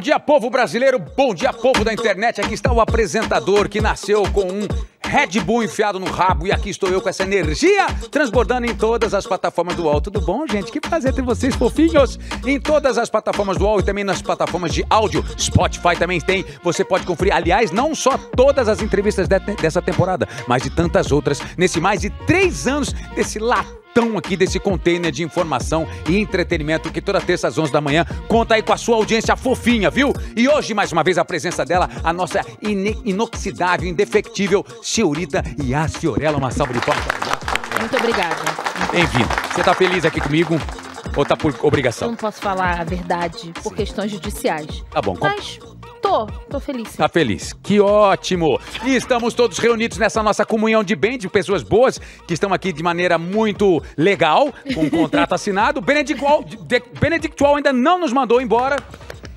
Bom dia, povo brasileiro. Bom dia, povo da internet. Aqui está o apresentador que nasceu com um Red Bull enfiado no rabo e aqui estou eu com essa energia transbordando em todas as plataformas do UOL. Tudo bom, gente? Que prazer ter vocês, fofinhos, em todas as plataformas do UOL e também nas plataformas de áudio. Spotify também tem. Você pode conferir, aliás, não só todas as entrevistas de- dessa temporada, mas de tantas outras nesse mais de três anos desse latão aqui desse container de informação e entretenimento que toda terça às 11 da manhã conta aí com a sua audiência fofinha, viu? E hoje, mais uma vez, a presença dela, a nossa inoxidável, indefectível senhorita Yas Fiorella. Uma salva de palmas. Muito obrigada. Bem-vindo. Você tá feliz aqui comigo ou tá por Eu obrigação? não posso falar a verdade por questões judiciais. Tá bom, com- Mas tô, tô feliz. Tá feliz. Que ótimo! E estamos todos reunidos nessa nossa comunhão de bem, de pessoas boas, que estão aqui de maneira muito legal, com um contrato assinado. De- Benedictual ainda não nos mandou embora.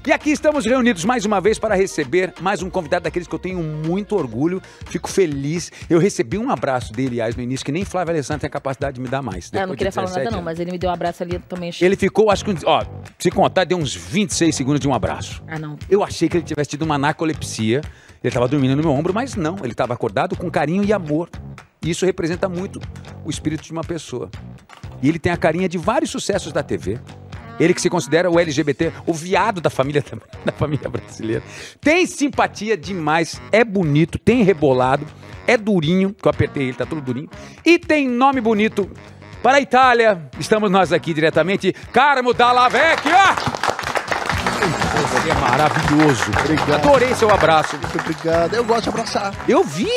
E aqui estamos reunidos mais uma vez para receber mais um convidado daqueles que eu tenho muito orgulho, fico feliz. Eu recebi um abraço dele, aliás, no início, que nem Flávio Alessandro tem a capacidade de me dar mais. É, eu não de queria falar nada 17 não, anos. mas ele me deu um abraço ali, também. Ele ficou, acho que, ó, se contar, deu uns 26 segundos de um abraço. Ah, não. Eu achei que ele tivesse tido uma narcolepsia. Ele estava dormindo no meu ombro, mas não. Ele estava acordado com carinho e amor. E isso representa muito o espírito de uma pessoa. E ele tem a carinha de vários sucessos da TV. Ele que se considera o LGBT, o viado da família, da família brasileira. Tem simpatia demais, é bonito, tem rebolado, é durinho, que eu apertei ele, tá todo durinho. E tem nome bonito. Para a Itália, estamos nós aqui diretamente. Carmo Dalla Vecchia! Você é maravilhoso. Obrigado. Adorei seu abraço. Muito obrigado. Eu gosto de abraçar. Eu vi.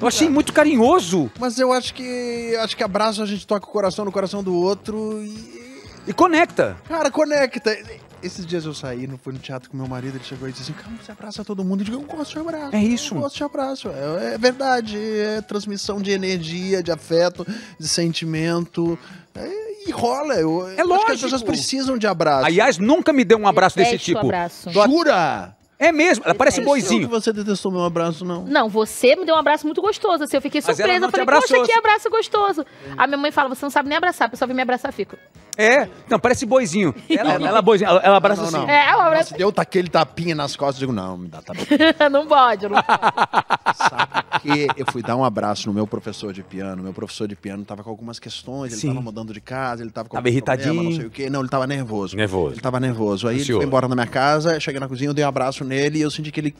Eu achei muito carinhoso. Mas eu acho que acho que abraço a gente toca o coração no coração do outro e. E conecta. Cara, conecta. Esses dias eu saí, não fui no teatro com meu marido, ele chegou e disse assim: Calma, você abraça todo mundo. Eu digo, eu gosto de abraço. É isso. Eu gosto de abraço. É, é verdade. É transmissão de energia, de afeto, de sentimento. É, e rola. Eu, É que as lógico. pessoas precisam de abraço. Aliás, nunca me deu um abraço desse tipo. abraço. Jura? É mesmo, ela parece. Não que boizinho. você detestou meu abraço, não. Não, você me deu um abraço muito gostoso. Assim, eu fiquei Mas ela surpresa. não Eu te falei, abraçou, poxa, que abraço gostoso. A minha mãe fala, você não sabe nem abraçar. A pessoa vem me abraçar, fico. É, não, parece boizinho. Ela, ela, boizinho, ela, ela abraça Não, não, assim. não. É, um abraço. Se deu aquele tapinha nas costas, eu digo, não, me dá tá bom. não pode, não pode. Sabe que eu fui dar um abraço no meu professor de piano. Meu professor de piano tava com algumas questões, ele Sim. tava mudando de casa, ele tava com Tava algum problema, irritadinho. não sei o quê. Não, ele tava nervoso. Nervoso. Ele tava nervoso. Aí ele Ansioso. foi embora na minha casa, cheguei na cozinha, eu dei um abraço nele e eu senti que ele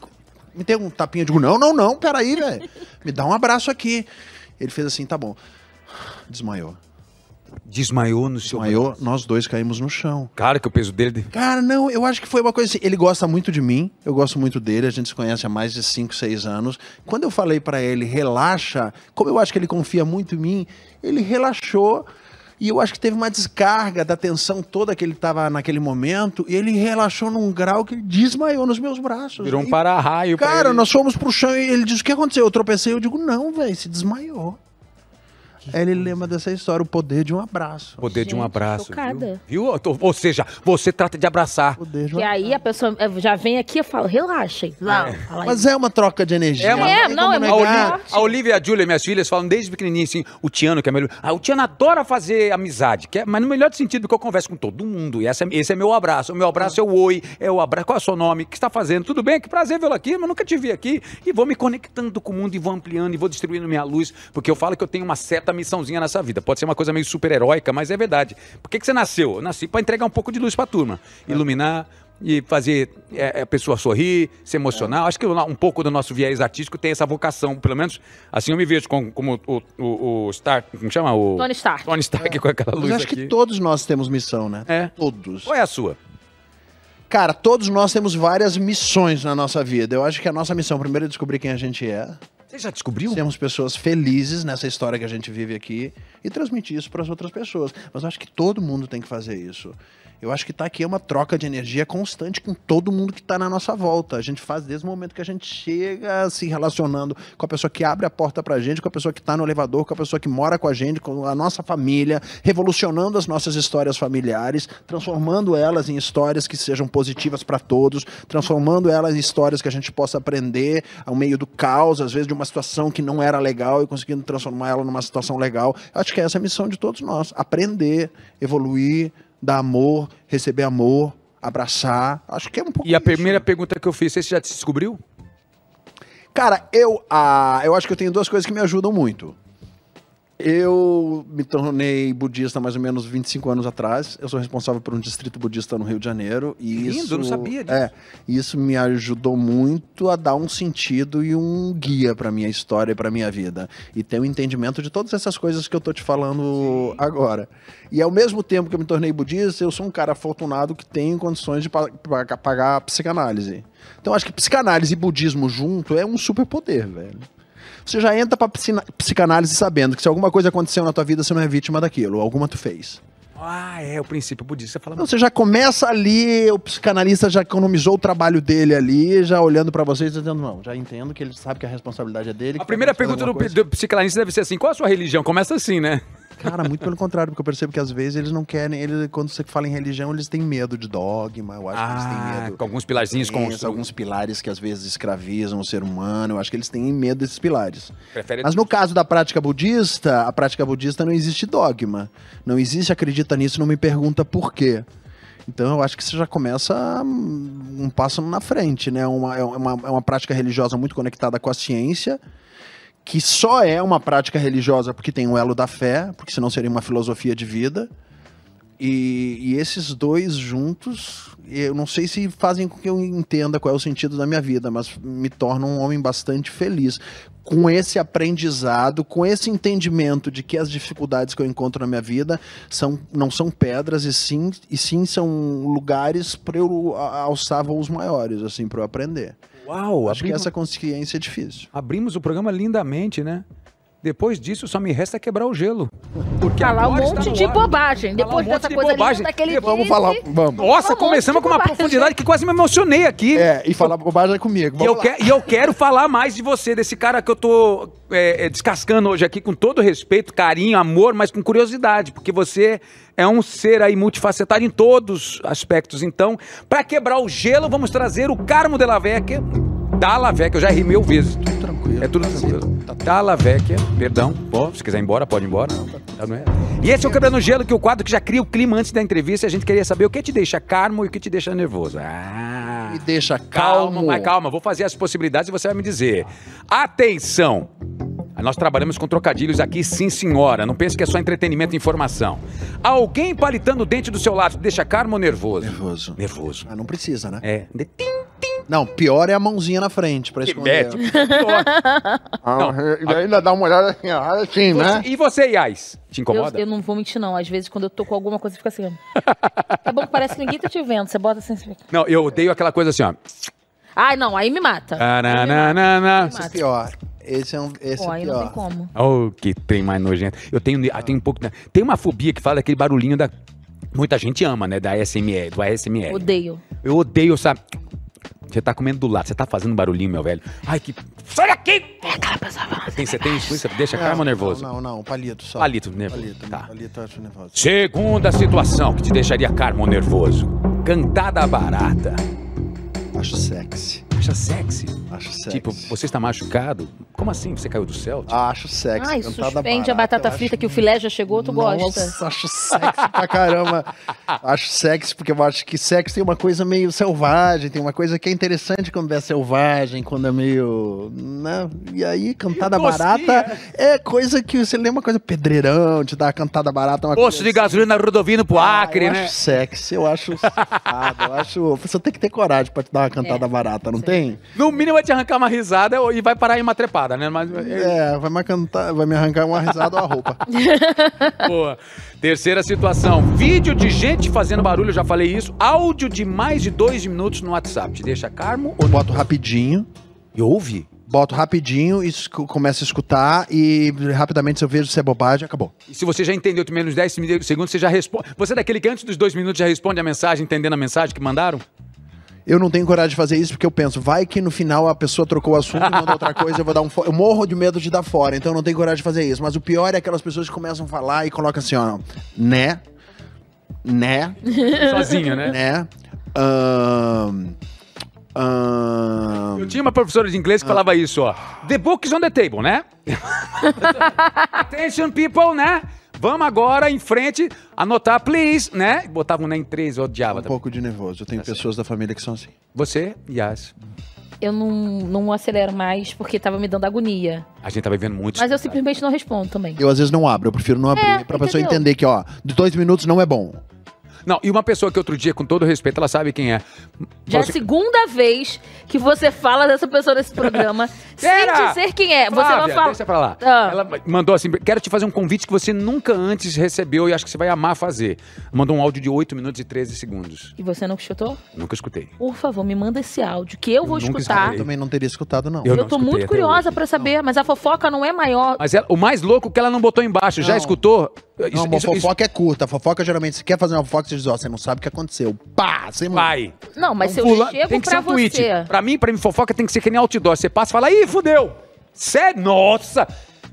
me deu um tapinha. Eu digo, não, não, não, peraí, velho. Me dá um abraço aqui. Ele fez assim, tá bom. Desmaiou. Desmaiou no seu Desmaiou, nós dois caímos no chão. Cara, que o peso dele. Cara, não, eu acho que foi uma coisa assim. Ele gosta muito de mim, eu gosto muito dele, a gente se conhece há mais de 5, 6 anos. Quando eu falei pra ele, relaxa, como eu acho que ele confia muito em mim, ele relaxou. E eu acho que teve uma descarga da tensão toda que ele tava naquele momento, e ele relaxou num grau que ele desmaiou nos meus braços. Virou um para-raio. pra Cara, ele. nós fomos pro chão e ele disse: O que aconteceu? Eu tropecei. Eu digo: Não, velho, se desmaiou. Ele lembra dessa história, o poder de um abraço. Poder de um Gente, abraço. chocada. Viu? Viu? Ou seja, você trata de abraçar. Poder de um E aí a pessoa eh, já vem aqui e fala, relaxem. Aí. Mas é uma troca de energia. É uma- É, não, é A, a Olivia e a Júlia, minhas filhas, falam desde pequenininho assim, o Tiano, que é melhor. Ah, o Tiano adora fazer amizade, que é- mas no melhor sentido, porque eu converso com todo mundo. E essa, é- esse é meu abraço. O meu abraço é o oi, é o abraço. Qual é o seu nome? O que você está fazendo? Tudo bem? Que prazer vê-lo aqui, mas nunca te vi aqui. E vou me conectando com o mundo e vou ampliando e vou distribuindo minha luz, porque eu falo que eu tenho uma certa missãozinha nessa vida. Pode ser uma coisa meio super-heróica, mas é verdade. Por que, que você nasceu? Eu nasci para entregar um pouco de luz para a turma, iluminar e fazer é, a pessoa sorrir, se emocionar. Acho que um pouco do nosso viés artístico tem essa vocação, pelo menos assim eu me vejo como, como o, o, o Star, como chama? O Tony Stark. Tony Stark com aquela luz Mas eu acho aqui. que todos nós temos missão, né? É. Todos. Qual é a sua? Cara, todos nós temos várias missões na nossa vida. Eu acho que a nossa missão, primeiro, é descobrir quem a gente é. Você já descobriu? Sermos pessoas felizes nessa história que a gente vive aqui e transmitir isso para as outras pessoas. Mas eu acho que todo mundo tem que fazer isso. Eu acho que tá aqui uma troca de energia constante com todo mundo que está na nossa volta. A gente faz desde o momento que a gente chega se relacionando com a pessoa que abre a porta pra gente, com a pessoa que está no elevador, com a pessoa que mora com a gente, com a nossa família, revolucionando as nossas histórias familiares, transformando elas em histórias que sejam positivas para todos, transformando elas em histórias que a gente possa aprender ao meio do caos, às vezes de uma situação que não era legal e conseguindo transformar ela numa situação legal. Eu acho que essa é a missão de todos nós: aprender, evoluir, dar amor, receber amor, abraçar. Acho que é um pouco E a isso. primeira pergunta que eu fiz, você já descobriu? Cara, eu, ah, eu acho que eu tenho duas coisas que me ajudam muito. Eu me tornei budista mais ou menos 25 anos atrás. Eu sou responsável por um distrito budista no Rio de Janeiro. E lindo, isso, eu não sabia disso. É, isso me ajudou muito a dar um sentido e um guia para minha história e para minha vida. E ter um entendimento de todas essas coisas que eu tô te falando agora. E ao mesmo tempo que eu me tornei budista, eu sou um cara afortunado que tem condições de pa- pa- pagar psicanálise. Então acho que psicanálise e budismo junto é um superpoder, velho. Você já entra pra psicanálise sabendo que se alguma coisa aconteceu na tua vida, você não é vítima daquilo, alguma tu fez. Ah, é, o princípio budista fala Então você já começa ali, o psicanalista já economizou o trabalho dele ali, já olhando pra vocês e dizendo, não, já entendo que ele sabe que a responsabilidade é dele. A primeira fazer pergunta do, do psicanalista deve ser assim: qual a sua religião? Começa assim, né? Cara, muito pelo contrário, porque eu percebo que às vezes eles não querem, eles, quando você fala em religião, eles têm medo de dogma, eu acho que eles têm Ah, medo. com alguns pilarzinhos alguns pilares que às vezes escravizam o ser humano, eu acho que eles têm medo desses pilares. Prefere Mas no caso da prática budista, a prática budista não existe dogma. Não existe acredita nisso, não me pergunta por quê. Então eu acho que você já começa hum, um passo na frente, né? Uma, é, uma, é uma prática religiosa muito conectada com a ciência, que só é uma prática religiosa porque tem o elo da fé, porque senão seria uma filosofia de vida. E, e esses dois juntos, eu não sei se fazem com que eu entenda qual é o sentido da minha vida, mas me tornam um homem bastante feliz. Com esse aprendizado, com esse entendimento de que as dificuldades que eu encontro na minha vida são, não são pedras, e sim, e sim são lugares para eu alçar voos maiores, assim, para eu aprender. Uau, Acho que abrimos, essa consciência é difícil. abrimos o programa lindamente, né? Depois disso, só me resta quebrar o gelo. Porque Falar um monte de bobagem. Depois um dessa de coisa bobagem. linda que ele Vamos disse. falar, vamos. Nossa, Um começamos com uma bobagem. profundidade que quase me emocionei aqui. É, e falar bobagem é comigo. E eu, Vamos lá. que- e eu quero falar mais de você, desse cara que eu tô é, é, descascando hoje aqui com todo respeito, carinho, amor, mas com curiosidade, porque você é um ser aí multifacetado em todos os aspectos. Então, pra quebrar o gelo, vamos trazer o Carmo de la Vecchia, da La Vecchia, eu já ri mil vezes. Tranquilo. É tudo tranquilo. Da La Vecchia, perdão, pô, se quiser ir embora, pode ir embora. Tá, não é? E esse é o Quebrando Gelo, que é o quadro que já cria o clima antes da entrevista, a gente queria saber o que te deixa calmo e o que te deixa nervoso. Ah... Me deixa Calma, calmo. mas calma, vou fazer as possibilidades e você vai me dizer. Atenção! Nós trabalhamos com trocadilhos aqui, sim senhora. Não pense que é só entretenimento e informação. Alguém palitando o dente do seu lado deixa calmo ou nervoso? Nervoso. Nervoso. Ah, não precisa, né? É. De- tim. Não, pior é a mãozinha na frente pra Que esconder. mete. Pior. Ah, e ainda dá uma olhada assim, ó, assim, né? Você- E você, Yais? Te Eu, incomoda? eu não vou mentir, não. Às vezes, quando eu tô com alguma coisa, fica assim. É bom que parece que ninguém tá te vendo. Você bota assim. Não, eu odeio aquela coisa assim, ó. Ai, não, aí me mata. Aí me mata. Tananana. Esse é Pior. Esse é, um, esse Pô, é aí não tem como. Oh, que tem mais nojento. Eu tenho, eu tenho um pouco. Tem uma fobia que fala daquele barulhinho da. Muita gente ama, né? Da ASMR, do ASMR. Odeio. Eu odeio, sabe? Você tá comendo do lado, você tá fazendo barulhinho, meu velho. Ai, que. Sai daqui! Tem, você tem isso? Você deixa calmo ou nervoso? Não, não, não, palito só. Palito, nervoso. Palito, Tá. palito eu acho nervoso. Segunda situação que te deixaria calmo ou nervoso. Cantada barata. Acho sexy. Acha sexy? Acho sexy. Tipo, você está machucado? Como assim? Você caiu do céu? Tipo, Acho sexy. Ai, Cantada suspende a barata, batata eu frita acho- que o filé já chegou, tu gosta. Nossa, acho sexy pra caramba. acho sexy porque eu acho que sexo tem uma coisa meio selvagem, tem uma coisa que é interessante quando é selvagem, quando é meio. Né? E aí, cantada barata é coisa que você lembra uma coisa pedreirão, te dá uma cantada barata, é uma Posto de gasolina rodovino pro Ah, Acre, eu né? acho sexy, eu acho safado, eu acho. Você tem que ter coragem pra te dar uma cantada É, barata, não sim. No mínimo vai te arrancar uma risada e vai parar em uma trepada, né? Mas, É, vai me, cantar, vai me arrancar uma risada ou a roupa. Boa. Terceira situação. Vídeo de gente fazendo barulho, eu já falei isso. Áudio de mais de dois minutos no WhatsApp. Te deixa calmo ou Boto rapidinho, E ouve? boto rapidinho, começo a escutar e rapidamente se eu vejo se é bobagem, acabou. E se você já entendeu menos 10 segundos, você já responde. Você é daquele que antes dos dois minutos já responde a mensagem, entendendo a mensagem que mandaram? Eu não tenho coragem de fazer isso porque eu penso, vai que no final a pessoa trocou o assunto e mandou outra coisa, eu vou dar um Eu morro de medo de dar fora, então eu não tenho coragem de fazer isso. Mas o pior é aquelas pessoas que começam a falar e colocam assim, ó, né? Né? Sozinho, né? né? Ahn, ahn, Eu tinha uma professora de inglês que falava isso, ó. The book is on the table, né? Attention, people, né? Vamos agora em frente, anotar, please, né? Botava um né em três, eu odiava Um também. pouco de nervoso. Eu tenho pessoas da família que são assim. Você, Yas. Eu não, não acelero mais porque tava me dando agonia. A gente tá vivendo muito. Mas eu simplesmente não respondo também. Eu às vezes não abro, eu prefiro não abrir, É, pra pessoa entendeu? entender que, ó, de dois minutos não é bom. Não, e uma pessoa que outro dia, com todo respeito, ela sabe quem é. Já é a assim, segunda vez que você fala dessa pessoa nesse programa Pera! sem dizer quem é. Você Flávia, vai falar. Deixa pra lá. Ah. Ela mandou assim: quero te fazer um convite que você nunca antes recebeu e acho que você vai amar fazer. Mandou um áudio de 8 minutos e 13 segundos. E você não escutou? Nunca escutei. Por favor, me manda esse áudio que eu vou Nunca escutar. Eu também não teria escutado, não. Eu Eu, não tô muito curiosa pra saber, mas a fofoca não é maior. Mas ela- o mais louco é que ela não botou embaixo. Já Não. Escutou? Não, uma fofoca é curta. A fofoca, geralmente, se quer fazer uma fofoca, você diz, ó, você não sabe o que aconteceu. Pá! Você Vai. Não, mas se eu Fula- chego tem que ser pra um tweet. você. Pra mim, pra mim, fofoca tem que ser que nem outdoor. Você passa e fala, ih, fudeu. Sério? Nossa!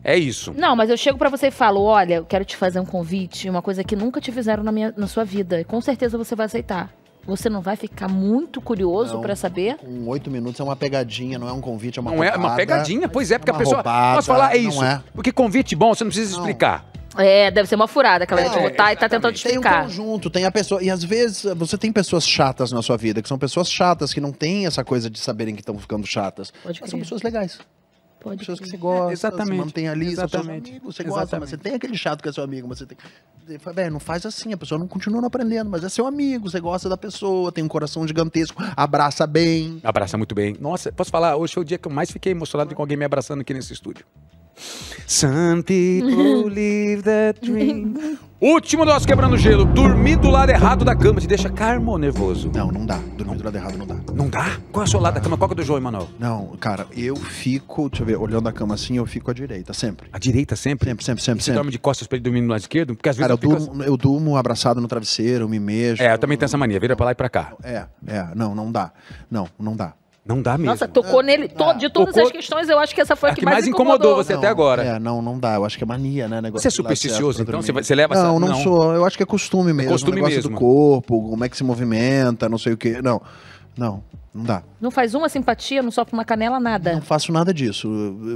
É isso. Não, mas eu chego pra você e falo: olha, eu quero te fazer um convite, uma coisa que nunca te fizeram na, minha, na sua vida. E com certeza você vai aceitar. Você não vai ficar muito curioso pra saber? Com oito minutos é uma pegadinha, não é um convite, é uma Não é uma roubada. pegadinha, pois é, porque uma a pessoa. roubada, Posso falar? É isso. é. Porque convite bom, você não precisa Não. explicar. É, deve ser uma furada que ela É, botar e tá tentando te Tem um explicar. conjunto, tem a pessoa. E às vezes você tem pessoas chatas na sua vida, que são pessoas chatas, que não têm essa coisa de saberem que estão ficando chatas. Pode Mas são pessoas legais. Pode Pessoas que você gosta, exatamente, você mantém ali, são seus exatamente, amigos, você gosta, exatamente. mas você tem aquele chato que é seu amigo, mas você tem. "Véi, não faz assim, a pessoa não continua não aprendendo, mas é seu amigo, você gosta da pessoa, tem um coração gigantesco, abraça bem. Abraça muito bem. Nossa, posso falar? Hoje foi o dia que eu mais fiquei emocionado com alguém me abraçando aqui nesse estúdio. Some people live that dream. Último nosso quebrando gelo. Dormir do lado errado da cama te deixa calmo ou nervoso? Não, não dá. Dormir do lado errado não dá. Não dá? Qual é o seu lado da cama? Qual que é o do João, Emanuel? Não, cara, eu fico, deixa eu ver, olhando a cama assim, eu fico à direita, sempre. A direita sempre? Sempre, sempre, sempre, Você sempre. dorme de costas pra ele dormir no lado esquerdo? Porque às vezes Cara, eu eu fico... durmo, eu durmo abraçado no travesseiro, me mexo. É, eu também tenho essa mania. Vira pra lá e pra cá. É, é, não, não dá. Não, não dá. Não dá mesmo. Nossa, tocou nele. to- de todas Tocou- as questões, eu acho que essa foi a A que, que mais incomodou você Não, até agora. É, não, não dá. Eu acho que é mania, né? Negócio Você é de lado certo supersticioso, pra então? dormir. Você vai- você leva essa- Não, não, não. sou. Eu acho que é costume mesmo. costume o negócio mesmo. do corpo, como é que se movimenta, não sei o quê. Não, não, não dá. Não faz uma simpatia, não sopra uma canela, nada. Não faço nada disso.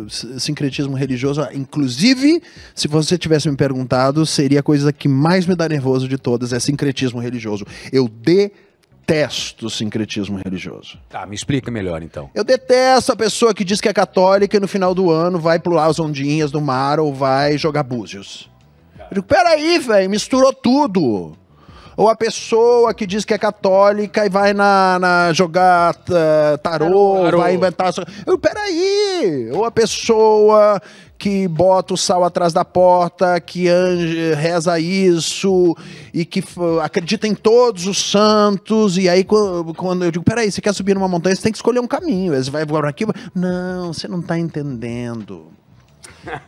S- Sincretismo religioso, inclusive, se você tivesse me perguntado, seria a coisa que mais me dá nervoso de todas, é sincretismo religioso. Eu detesto sincretismo religioso. Tá, me explica melhor então. Eu detesto a pessoa que diz que é católica e no final do ano vai pular as ondinhas do mar ou vai jogar búzios. Eu digo, peraí, velho, misturou tudo. Ou a pessoa que diz que é católica e vai na, na jogar tá, tarô, Tarô. vai inventar. Eu, peraí! Ou a pessoa que bota o sal atrás da porta, que reza isso e que acredita em todos os santos. E aí, qu- quando eu digo, peraí, você quer subir numa montanha, você tem que escolher um caminho. Você vai por aqui. Não, você não está entendendo.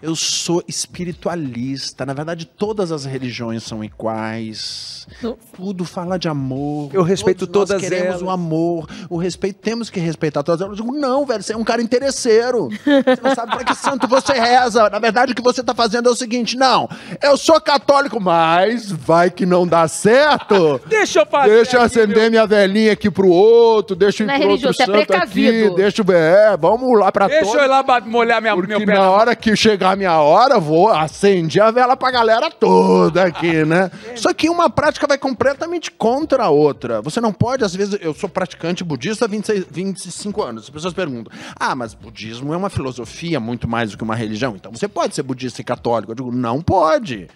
Eu sou espiritualista. Na verdade, todas as religiões são iguais. Não. Tudo fala de amor. Eu respeito Todos nós todas queremos elas. o amor. O respeito, temos que respeitar todas elas. Eu digo, não, velho, você é um cara interesseiro. Você não sabe pra que santo você reza. Na verdade, o que você tá fazendo é o seguinte: não, eu sou católico, mas vai que não dá certo. Deixa eu fazer. Deixa eu aqui, acender minha velhinha aqui pro outro, deixa eu ir Não é pro outro religioso, é santo aqui, deixa eu... É, vamos lá pra Deixa todos. eu ir lá molhar minha, Porque meu pé. na hora que chegar a minha hora, vou acender a vela pra galera toda aqui, né? Só que uma prática vai completamente contra a outra. Você não pode, às vezes, eu sou praticante budista há 26, 25 anos. As pessoas perguntam: ah, mas budismo é uma filosofia muito mais do que uma religião. Então você pode ser budista e católico. Eu digo: não pode.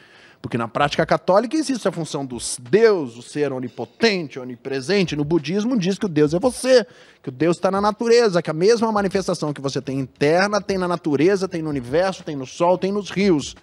Porque na prática católica existe a função do Deus, o ser onipotente, onipresente. No budismo diz que o Deus é você, que o Deus está na natureza, que a mesma manifestação que você tem interna tem na natureza, tem no universo, tem no sol, tem nos rios.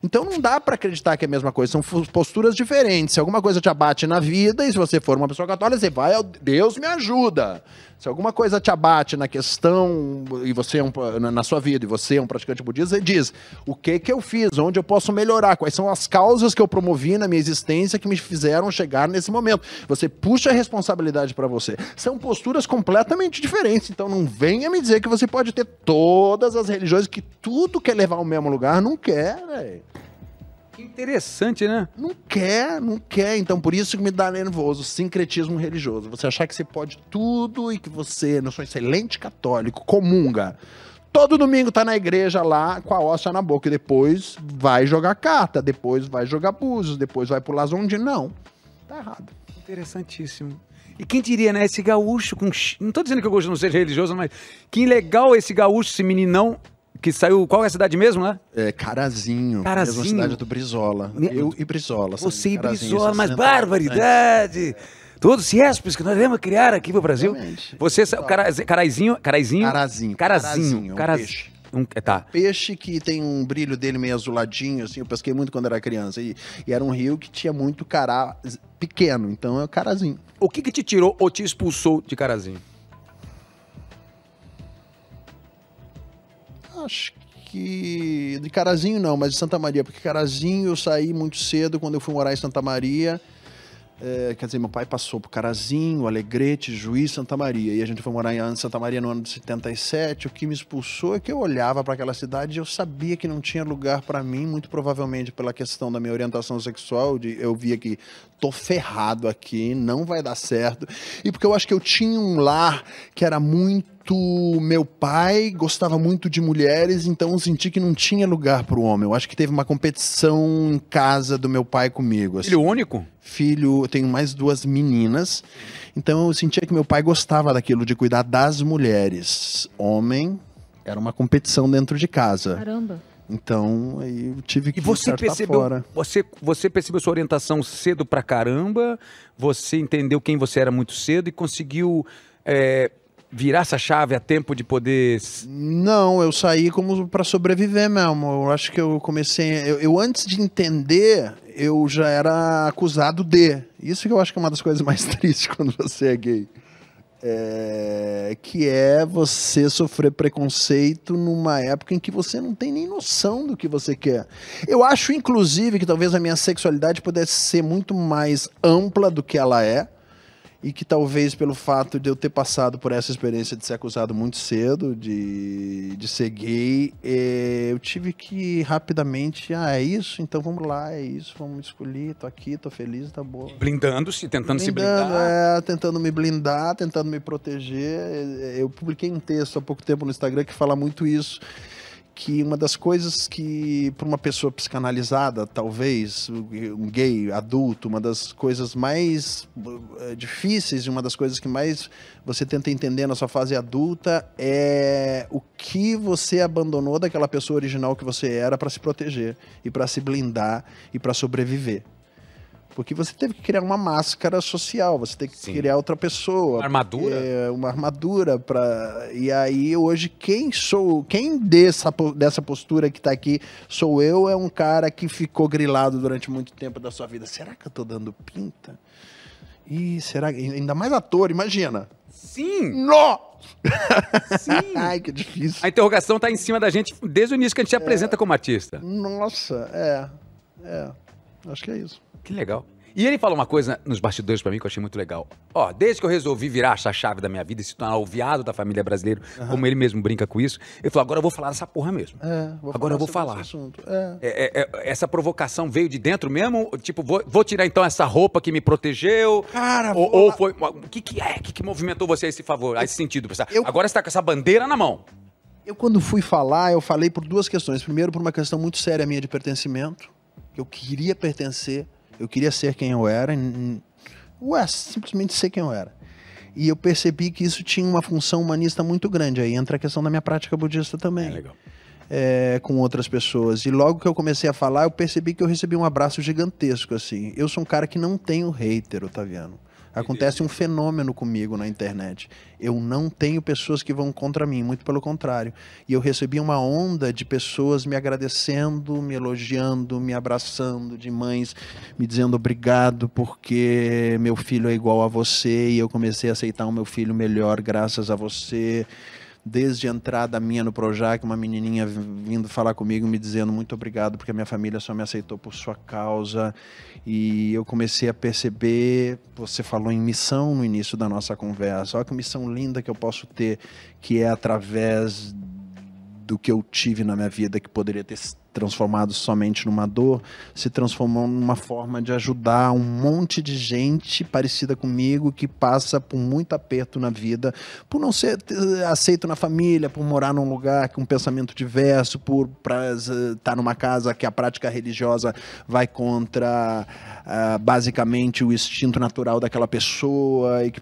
Então não dá para acreditar que é a mesma coisa, são posturas diferentes. Se alguma coisa te abate na vida, e se você for uma pessoa católica, você vai, Deus me ajuda. Se alguma coisa te abate na questão, e você é um, na- sua vida, e você é um praticante budista, você diz: o que que eu fiz, onde eu posso melhorar, quais são as causas que eu promovi na minha existência que me fizeram chegar nesse momento. Você puxa a responsabilidade para você. São posturas completamente diferentes, então não venha me dizer que você pode ter todas as religiões, que tudo quer levar ao mesmo lugar, não quer, velho. Que interessante, né? Não quer, não quer. Então, por isso que me dá nervoso, sincretismo religioso. Você achar que você pode tudo e que você, não sou excelente católico, comunga todo domingo tá na igreja lá com a hóstia na boca. E depois vai jogar carta, depois vai jogar búzios, depois vai pular zonde. Não. Tá errado. Interessantíssimo. E quem diria, né? Esse gaúcho com. Não tô dizendo que o gaúcho não seja religioso, mas que legal esse gaúcho, esse meninão que saiu. Qual é a cidade mesmo, né? É Carazinho. Carazinho. Mesma cidade do Brizola. Me- Eu e Brizola. Você e Carazinho, Brizola, mas 60 barbaridade! Todos CIESPs que nós devemos criar aqui pro Brasil. Exatamente. Você, sa- cara, caraizinho, caraizinho, Carazinho. carazinho, um um- é, tá. Peixe que tem um brilho dele meio azuladinho, assim, eu pesquei muito quando era criança. E, e era um rio que tinha muito cará pequeno, então é o carazinho. O que que te tirou ou te expulsou de carazinho? Acho que. De Carazinho não, mas de Santa Maria, porque Carazinho eu saí muito cedo quando eu fui morar em Santa Maria. É, quer dizer, meu pai passou por Carazinho, Alegrete, Juiz, Santa Maria. E a gente foi morar em Santa Maria no ano de 77. O que me expulsou é que eu olhava para aquela cidade e eu sabia que não tinha lugar para mim, muito provavelmente pela questão da minha orientação sexual. De, eu via que tô ferrado aqui, não vai dar certo. E porque eu acho que eu tinha um lar que era muito. Meu pai gostava muito de mulheres, então eu senti que não tinha lugar para o homem. Eu acho que teve uma competição em casa do meu pai comigo. assim Filho único? filho, eu tenho mais duas meninas. Então eu sentia que meu pai gostava daquilo de cuidar das mulheres. Homem era uma competição dentro de casa. Caramba. Então aí eu tive E que você certo, tá percebeu, fora. você, você percebeu sua orientação cedo pra caramba, você entendeu quem você era muito cedo e conseguiu é, virar essa chave a tempo de poder. Não, eu saí como para sobreviver mesmo. Eu acho que eu comecei. Eu, eu, antes de entender, eu já era acusado de. Isso que eu acho que é uma das coisas mais tristes quando você é gay. É, que é você sofrer preconceito numa época em que você não tem nem noção do que você quer. Eu acho, inclusive, que talvez a minha sexualidade pudesse ser muito mais ampla do que ela é. E que talvez pelo fato de eu ter passado por essa experiência de ser acusado muito cedo, de, de ser gay, eh, eu tive que rapidamente, ah, é isso? Então vamos lá, é isso, vamos escolher, tô aqui, tô feliz, tá bom. Blindando-se, tentando se Blindando, blindar. é, tentando me blindar, tentando me proteger. Eh, Eu publiquei um texto há pouco tempo no Instagram que fala muito isso. Que uma das coisas que, para uma pessoa psicanalizada, talvez, um gay adulto, uma das coisas mais eh, difíceis e uma das coisas que mais você tenta entender na sua fase adulta é o que você abandonou daquela pessoa original que você era para se proteger e para se blindar e para sobreviver. Porque você teve que criar uma máscara social, você tem que Sim. criar outra pessoa. Uma armadura? É, uma armadura para E aí hoje quem sou, quem dessa dessa postura que tá aqui sou eu, é um cara que ficou grilado durante muito tempo da sua vida. Será que eu tô dando pinta? Ih, será que ainda mais ator, imagina. Sim! Nó! Sim! Ai, que difícil. A interrogação tá em cima da gente desde o início que a gente se apresenta como artista. Nossa, é. É. Acho que é isso. Que legal. E ele falou uma coisa nos bastidores pra mim que eu achei muito legal. Ó, desde que eu resolvi virar essa chave da minha vida e se tornar o viado da família brasileira, como ele mesmo brinca com isso, ele falou: agora eu vou falar dessa porra mesmo. É, vou Agora eu vou falar. assunto. É. É, é, é, essa provocação veio de dentro mesmo? Tipo, vou, vou tirar então essa roupa que me protegeu? Cara, ou, ou foi. O que, que é? O que, que movimentou você a esse favor, a esse sentido? Pensar, Eu- Agora você tá com essa bandeira na mão. Eu, quando fui falar, eu falei por duas questões. Primeiro, por uma questão muito séria minha de pertencimento. Que Eu queria pertencer, eu queria ser quem eu era. Ué, simplesmente ser quem eu era. E eu percebi que isso tinha uma função humanista muito grande. Aí entra a questão da minha prática budista também. É legal. é, com outras pessoas. E logo que eu comecei a falar, eu percebi que eu recebi um abraço gigantesco, assim. Eu sou um cara que não tenho hater, Otaviano. Acontece um fenômeno comigo na internet. Eu não tenho pessoas que vão contra mim, muito pelo contrário. E eu recebi uma onda de pessoas me agradecendo, me elogiando, me abraçando, de mães me dizendo obrigado porque meu filho é igual a você e eu comecei a aceitar o meu filho melhor graças a você desde a entrada minha no Projac, uma menininha vindo falar comigo, me dizendo muito obrigado, porque a minha família só me aceitou por sua causa. E eu comecei a perceber, você falou em missão no início da nossa conversa, olha que missão linda que eu posso ter, que é através do que eu tive na minha vida, que poderia ter transformado somente numa dor, se transformou numa forma de ajudar um monte de gente parecida comigo que passa por muito aperto na vida, por não ser eh, aceito na família, por morar num lugar com um pensamento diverso, por estar numa casa que a prática religiosa vai contra uh, basicamente o instinto natural daquela pessoa e que,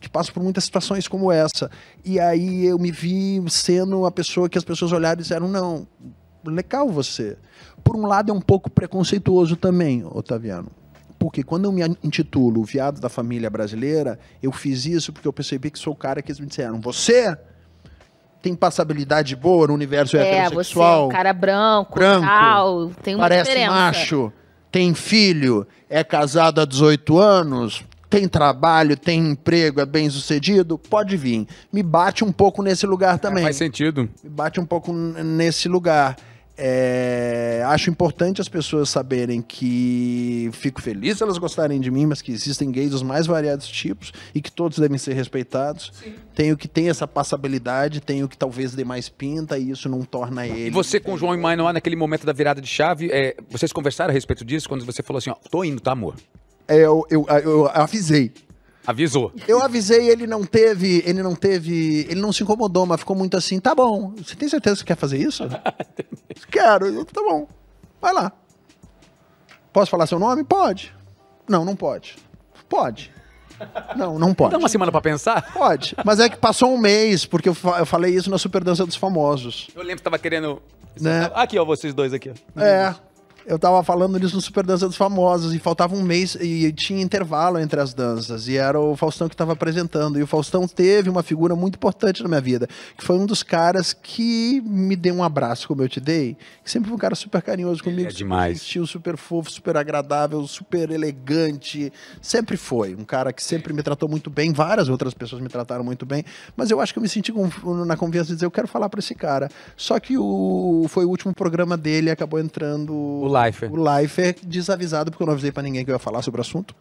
que passa por muitas situações como essa. E aí eu me vi sendo a pessoa que as pessoas olharam e disseram: não, legal você. Por um lado, é um pouco preconceituoso também, Otaviano. Porque quando eu me intitulo Viado da Família Brasileira, eu fiz isso porque eu percebi que sou o cara que eles me disseram: você tem passabilidade boa no universo é, heterossexual. Você é um cara branco, branco tal, tem uma parece diferença. macho, tem filho, é casado há 18 anos, tem trabalho, tem emprego, é bem sucedido, pode vir. Me bate um pouco nesse lugar é, também. É, faz sentido. Me bate um pouco nesse lugar. É, acho importante as pessoas saberem que fico feliz elas gostarem de mim, mas que existem gays dos mais variados tipos e que todos devem ser respeitados. Sim. Tenho que ter essa passabilidade, tenho que talvez dê mais pinta e isso não torna ele. E você com o João e Manuel naquele momento da virada de chave, é, vocês conversaram a respeito disso quando você falou assim, ó, tô indo, tá amor? É, eu, eu, eu, avisei. Avisou. Eu avisei, ele não teve, ele não teve, ele não se incomodou, mas ficou muito assim, tá bom, você tem certeza que quer fazer isso? Quero, eu, tá bom, vai lá. Posso falar seu nome? Pode. Não, não pode. Pode. Não, não pode. Dá uma semana pra pensar? Pode. Mas é que passou um mês, porque eu, eu falei isso na Super Dança dos Famosos. Eu lembro que tava querendo. Né? Aqui, ó, vocês dois aqui. Ó. É eu tava falando nisso no Super Dança dos Famosos e faltava um mês e tinha intervalo entre as danças e era o Faustão que estava apresentando e o Faustão teve uma figura muito importante na minha vida, que foi um dos caras que me deu um abraço como eu te dei, que sempre foi um cara super carinhoso comigo, é demais. Super super fofo, super agradável, super elegante, sempre foi um cara que sempre me tratou muito bem, várias outras pessoas me trataram muito bem, mas eu acho que eu me senti na confiança de dizer eu quero falar para esse cara. Só que o foi o último programa dele acabou entrando o Leifert. O Leifert desavisado, porque eu não avisei pra ninguém que eu ia falar sobre o assunto.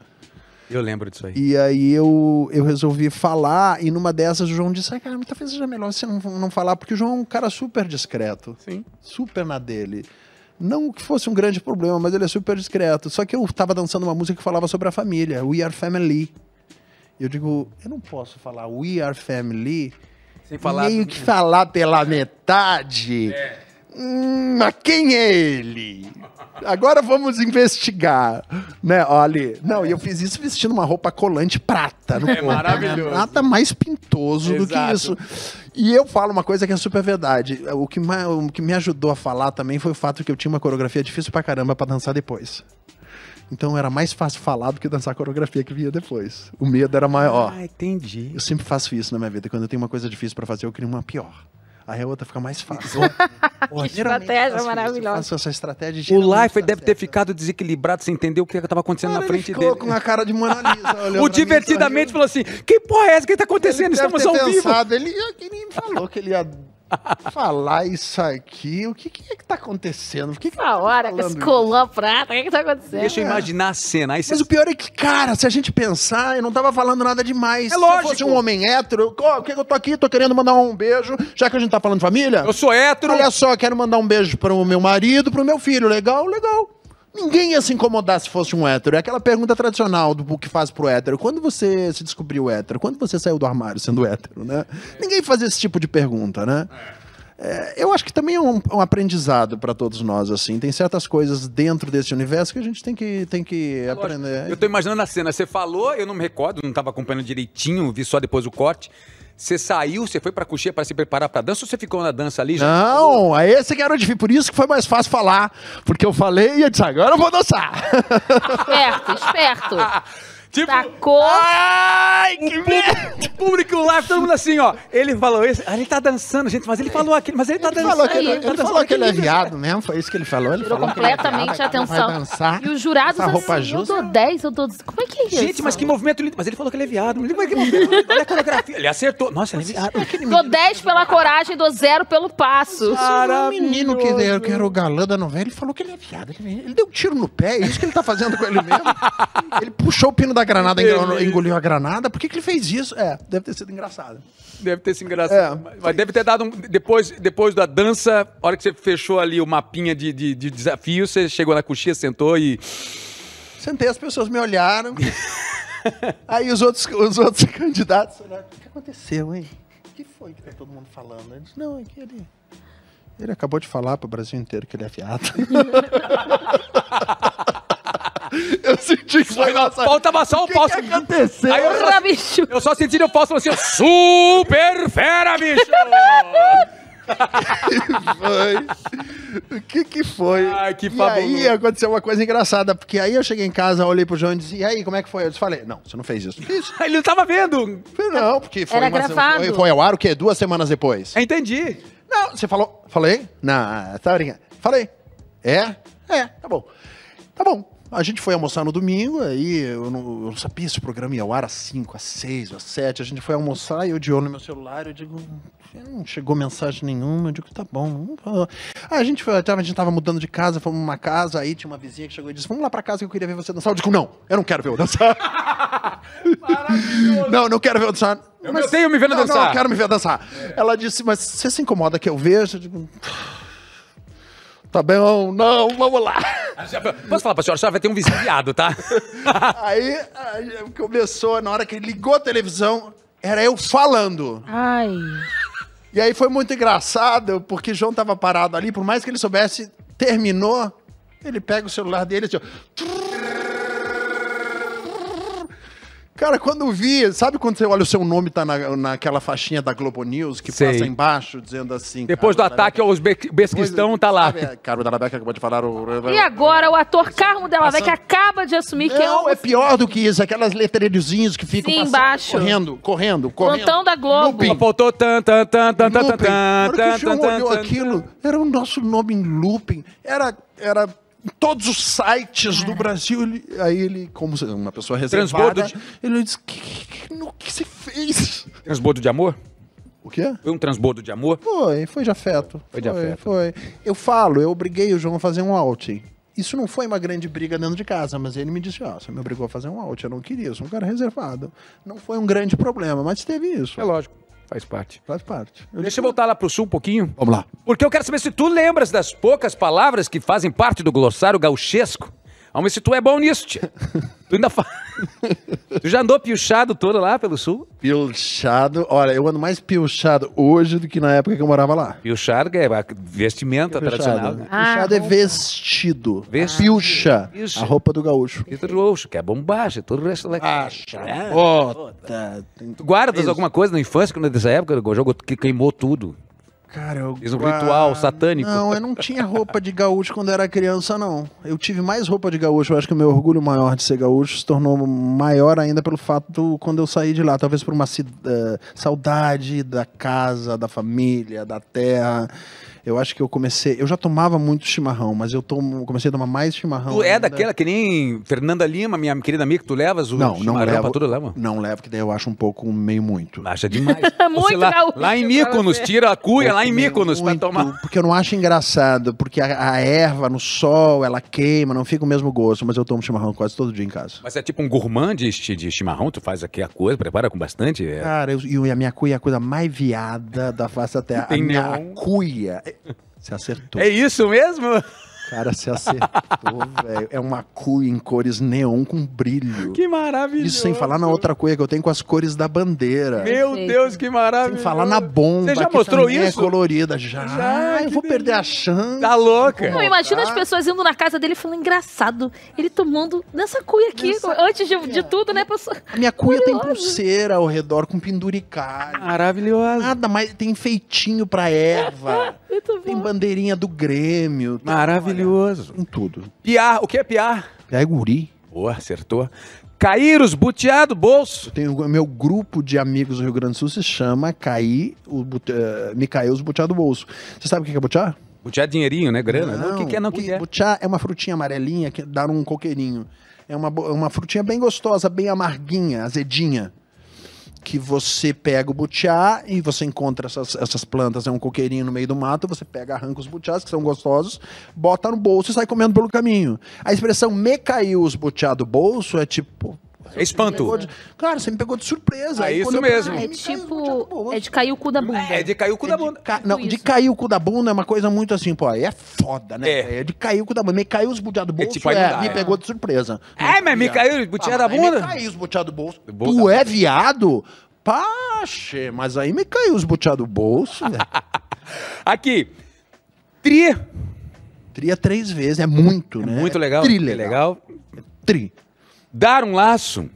Eu lembro disso aí. E aí eu, eu resolvi falar, e numa dessas o João disse: ah, cara, talvez seja melhor você não, não falar, porque o João é um cara super discreto. Sim. Super na dele. Não que fosse um grande problema, mas ele é super discreto. Só que eu tava dançando uma música que falava sobre a família, We Are Family. E eu digo, eu não posso falar We Are Family. Sem falar. Meio que falar pela metade. É Hum, mas quem é ele? Agora vamos investigar, né? Olha, não, e eu fiz isso vestindo uma roupa colante prata no é corpo, né? maravilhoso. Né? Nada mais pintoso Exato. do que isso. E eu falo uma coisa que é super verdade. O que, o que me ajudou a falar também foi o fato que eu tinha uma coreografia difícil pra caramba pra dançar depois. Então era mais fácil falar do que dançar a coreografia que vinha depois. O medo era maior. Ah, entendi. Eu sempre faço isso na minha vida. Quando eu tenho uma coisa difícil para fazer, eu crio uma pior. Aí a outra fica mais fácil. que estratégia maravilhosa. faço essa estratégia. O Life deve ter ficado desigilibrado sem entender o que estava acontecendo Cara, na frente ele ficou dele. com a cara de Mona Lisa. o divertidamente falou assim: que porra é essa que está acontecendo? Ele Estamos ao pensado, vivo. Ele, ele falou que ele ia falar isso aqui. O que, que é que tá acontecendo? O que que a hora que esse colã prata, o que, que tá acontecendo? Deixa eu imaginar a cena. Aí Mas o pior é que, cara, se a gente pensar, eu não tava falando nada demais. É se lógico. eu fosse um homem hétero, o que eu tô aqui, tô querendo mandar um beijo, já que a gente tá falando de família. Eu sou hétero. Olha só, quero mandar um beijo pro meu marido, pro meu filho. Legal, legal. Ninguém ia se incomodar se fosse um hétero. É aquela pergunta tradicional do que faz pro hétero. Quando você se descobriu hétero? Quando você saiu do armário sendo hétero, né? Ninguém faz esse tipo de pergunta, né? É, eu acho que também é um, um aprendizado para todos nós, assim. Tem certas coisas dentro desse universo que a gente tem que, tem que é aprender. Eu tô imaginando a cena. Você falou, eu não me recordo, não estava acompanhando direitinho, vi só depois o corte. Você saiu, você foi pra coxinha para se preparar pra dança ou você ficou na dança ali? Já não, é esse que era o difícil. Por isso que foi mais fácil falar. Porque eu falei e eu disse, agora eu vou dançar. Esperto, esperto. Tipo, Tacou. Ai, que merda! Público live, todo mundo assim, ó. Ele falou isso. Ah, ele tá dançando, gente, mas ele falou aquilo, mas ele tá Ele dançando. falou que ele, ele ele falou que ele é viado mesmo, foi isso que ele falou. Ele Tirou falou que ele é completamente viado, vai atenção. dançar. E os jurados essa roupa assim, eu justa. dou 10, eu dou... Como é que é isso? Gente, mas que movimento lindo. Mas ele falou que ele é viado. Mas que movimento. Olha a coreografia. Ele acertou. Nossa, ele é viado. Dou 10 pela coragem, dou 0 pelo passo. O menino que era, que era o galã da novela, ele falou que ele é viado. Ele, ele deu um tiro no pé, é isso que ele tá fazendo com ele mesmo. ele puxou o pino da granada engoliu, a granada. Por que, que ele fez isso? É, deve ter sido engraçado. Deve ter se engraçado. É. Mas deve ter dado um. Depois, depois da dança, a hora que você fechou ali o mapinha de, de, de desafio, você chegou na coxinha, sentou e. Sentei, as pessoas me olharam. Aí os outros, os outros candidatos olharam. O que aconteceu, hein? O que foi que tá todo mundo falando? Ele disse, não, é que ele... Ele acabou de falar pro Brasil inteiro que ele é viado. eu senti que foi nossa... Faltava só o O que, que aconteceu? Aí eu só, bicho. eu só senti o falando assim: super fera, bicho! foi? O que que foi? Ai, que e aí aconteceu uma coisa engraçada, porque aí eu cheguei em casa, olhei pro João e disse, e aí, como é que foi? Eu disse, falei, não, você não fez isso. Fiz. Ele não tava vendo. Não, porque foi, Era uma- gravado. foi, foi ao ar o quê? Duas semanas depois. Entendi. Não, você falou. Falei? Não, tá brincando. Falei. É? É, tá bom. Tá bom. A gente foi almoçar no domingo, aí eu não, eu não sabia se o programa ia ao ar às 5, às 6, às 7. A gente foi almoçar e eu de olho no meu celular, eu digo, não chegou mensagem nenhuma. Eu digo, tá bom. não. Aí a gente foi, a gente tava mudando de casa, fomos numa casa, aí tinha uma vizinha que chegou e disse, vamos lá pra casa que eu queria ver você dançar. Eu digo, não, eu não quero ver eu dançar. não, não quero ver eu dançar. Eu não tenho me vendo não, Não, dançar. eu quero me ver dançar. Ela disse, mas você se incomoda que eu veja? Eu digo, tá bom, não, vamos lá. Posso falar pra senhora? A senhora vai ter um vizinho viado, tá? Aí, aí começou, na hora que ele ligou a televisão, era eu falando. Ai. E aí foi muito engraçado, porque João tava parado ali, por mais que ele soubesse, terminou, ele pega o celular dele assim, ó. Cara, quando eu vi, sabe quando você olha o seu nome tá na, naquela faixinha da Globo News que Sei. passa embaixo dizendo assim. Depois do ataque ao Darabeca- Besquistão, tá lá. Sabe, Carlos Darabeca acabou de falar o. E agora o ator Carmo Vecchia acaba de assumir que é Não, um é pior do que isso, aquelas letreirozinhos que ficam Sim, embaixo. correndo, correndo, correndo. plantão da Globo. Só faltou tan, tan, tan, tan, tan, Looping. tan, Na hora que tan, o João tan, olhou tan, aquilo, era o nosso nome em looping. Era, era todos os sites do Brasil. Ele- aí ele, como uma pessoa reservada, Transbordo ele disse, que, que, no que você fez? Transbordo de amor? O quê? Foi um transbordo de amor? Foi, foi de afeto. Foi de afeto. Foi. Eu falo, eu obriguei o João a fazer um outing. Isso não foi uma grande briga dentro de casa, mas ele me disse, ó, você me obrigou a fazer um outing, eu não queria, eu sou um cara reservado. Não foi um grande problema, mas teve isso. É lógico, faz parte. Faz parte. Eu Deixa eu voltar lá pro sul um pouquinho. Vamos lá. Porque eu quero saber se tu lembras das poucas palavras que fazem parte do glossário gauchesco. Vamos ver se tu é bom nisso, tia. Tu ainda fa... Tu já andou piochado todo lá pelo sul? Pilchado. Olha, eu ando mais pilchado hoje do que na época que eu morava lá. Piochado que é vestimenta tradicional. né? Ah, Pilchado é vestido. Vestido. Pilcha. Pilcha. A roupa do gaúcho. Isso é roxo, que é bombagem, todo o resto lá. Acha. É. Bota. Tem- Tu guardas Isso. alguma coisa na infância, quando dessa época, o jogo que queimou tudo? Cara, eu Fiz um ritual satânico. Não, eu não tinha roupa de gaúcho quando eu era criança, não. Eu tive mais roupa de gaúcho. Eu acho que o meu orgulho maior de ser gaúcho se tornou maior ainda pelo fato do, quando eu saí de lá. Talvez por uma eh, saudade da casa, da família, da terra. Eu acho que eu comecei. Eu já tomava muito chimarrão, mas eu tomo, comecei a tomar mais chimarrão. Tu é ainda. daquela que nem Fernanda Lima, minha querida amiga, que tu levas o Não, não levo. pra tudo leva? Não levo, que daí eu acho um pouco meio muito. Acha demais. Muito lá, gaúcho lá em pra Míconos, tira a cuia lá em Míconos pra muito, tomar. Porque eu não acho engraçado, porque a, a erva no sol, ela queima, não fica o mesmo gosto, mas eu tomo chimarrão quase todo dia em casa. Mas é tipo um gourmand de, de chimarrão, tu faz aqui a coisa, prepara com bastante. é. Cara, eu- e a minha cuia é a coisa mais viada da face da terra. A minha cuia. Você acertou. É isso mesmo? Cara, você acertou, velho. É uma cuia em cores neon com brilho. Que maravilhoso. Isso sem falar na outra cuia que eu tenho com as cores da bandeira. Meu Perfeito. Deus, que maravilhoso. Sem falar na bomba. Você já mostrou também isso? É colorida. Já. Já, eu vou perder a chance. Tá louca? Não, imagina as Tá. pessoas indo na casa dele e falando, engraçado, ele tomando nessa cuia aqui, Nessa antes de, de tudo, né, pessoa? A minha cuia tem pulseira ao redor com penduricalho. Maravilhoso. Nada mais. Tem feitinho pra erva. Muito tem bom. bandeirinha do Grêmio. tem- Maravilhoso. Tem tudo. Piar, o que é piar? É guri. Boa, acertou. Cair os bolso. Eu tenho o meu grupo de amigos do Rio Grande do Sul se chama Caí, o bute, eh, Micael Butiá do Bolso. Você sabe o que é butiá? Butear dinheirinho, né? Grana. Não, o que, que é? Não, o que, é? Butiá é uma frutinha amarelinha que dá um coqueirinho. É uma, bo- uma frutinha bem gostosa, bem amarguinha, azedinha. Que você pega o butiá e você encontra essas, essas plantas, é um coqueirinho no meio do mato, você pega, arranca os butiás, que são gostosos, bota no bolso e sai comendo pelo caminho. A expressão me caiu os butiá do bolso é tipo, É espanto. De- Cara, você me pegou de surpresa. É Aí isso mesmo. É caiu os buchados tipo. bolso. É de cair o cu da bunda. É de cair o cu da bunda. Ca- Tipo Não, de isso. cair o cu da bunda é uma coisa muito assim, pô, aí é foda, né? É. É, de cair o cu da bunda. Me caiu os buteados do É bolso, tipo, é, dá, me é. pegou de surpresa. É, mas me caiu o butiá Ah, da bunda. Me caiu os buteados do bolso. Tu é viado? Paxe, mas aí me caiu os buteados do bolso, velho. Aqui. Tri. Tria três vezes, é muito, né? Muito legal. Tri é legal. legal. Tri. Dar um laço.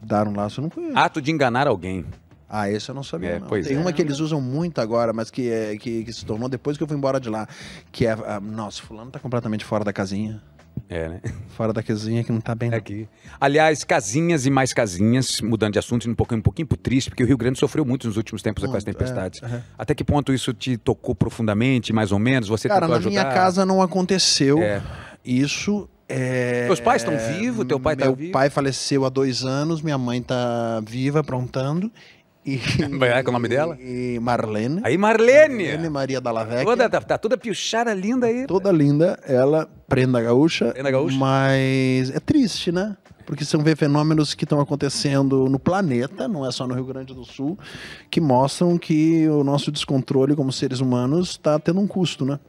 Dar um laço não conheço. Ato de enganar alguém. Ah, esse eu não sabia. É, não. Tem é. uma que eles usam muito agora, mas que, é, que, que se tornou depois que eu fui embora de lá. Que é. ah, nossa, fulano tá completamente fora da casinha. É, né? Fora da casinha que não tá bem. não. Aqui. Aliás, casinhas e mais casinhas, mudando de assunto, um pouquinho, um pouquinho pro triste, porque o Rio Grande sofreu muito nos últimos tempos com as Muito, tempestades. é, é. Até que ponto isso te tocou profundamente, mais ou menos? Você Cara, na ajudar? minha casa não aconteceu É. isso. É... Teus pais estão vivos? Teu pai tá Meu vivo? pai faleceu há dois anos, minha mãe tá viva, aprontando. E, Como é que é o nome dela? E Marlene. Aí, Marlene! Marlene Maria Dallavecchia. Toda, tá, tá toda piochada linda aí. Toda linda, ela, prenda gaúcha. Prenda gaúcha. Mas é triste, né? Porque são ver fenômenos que estão acontecendo no planeta, não é só no Rio Grande do Sul, que mostram que o nosso descontrole como seres humanos está tendo um custo, né?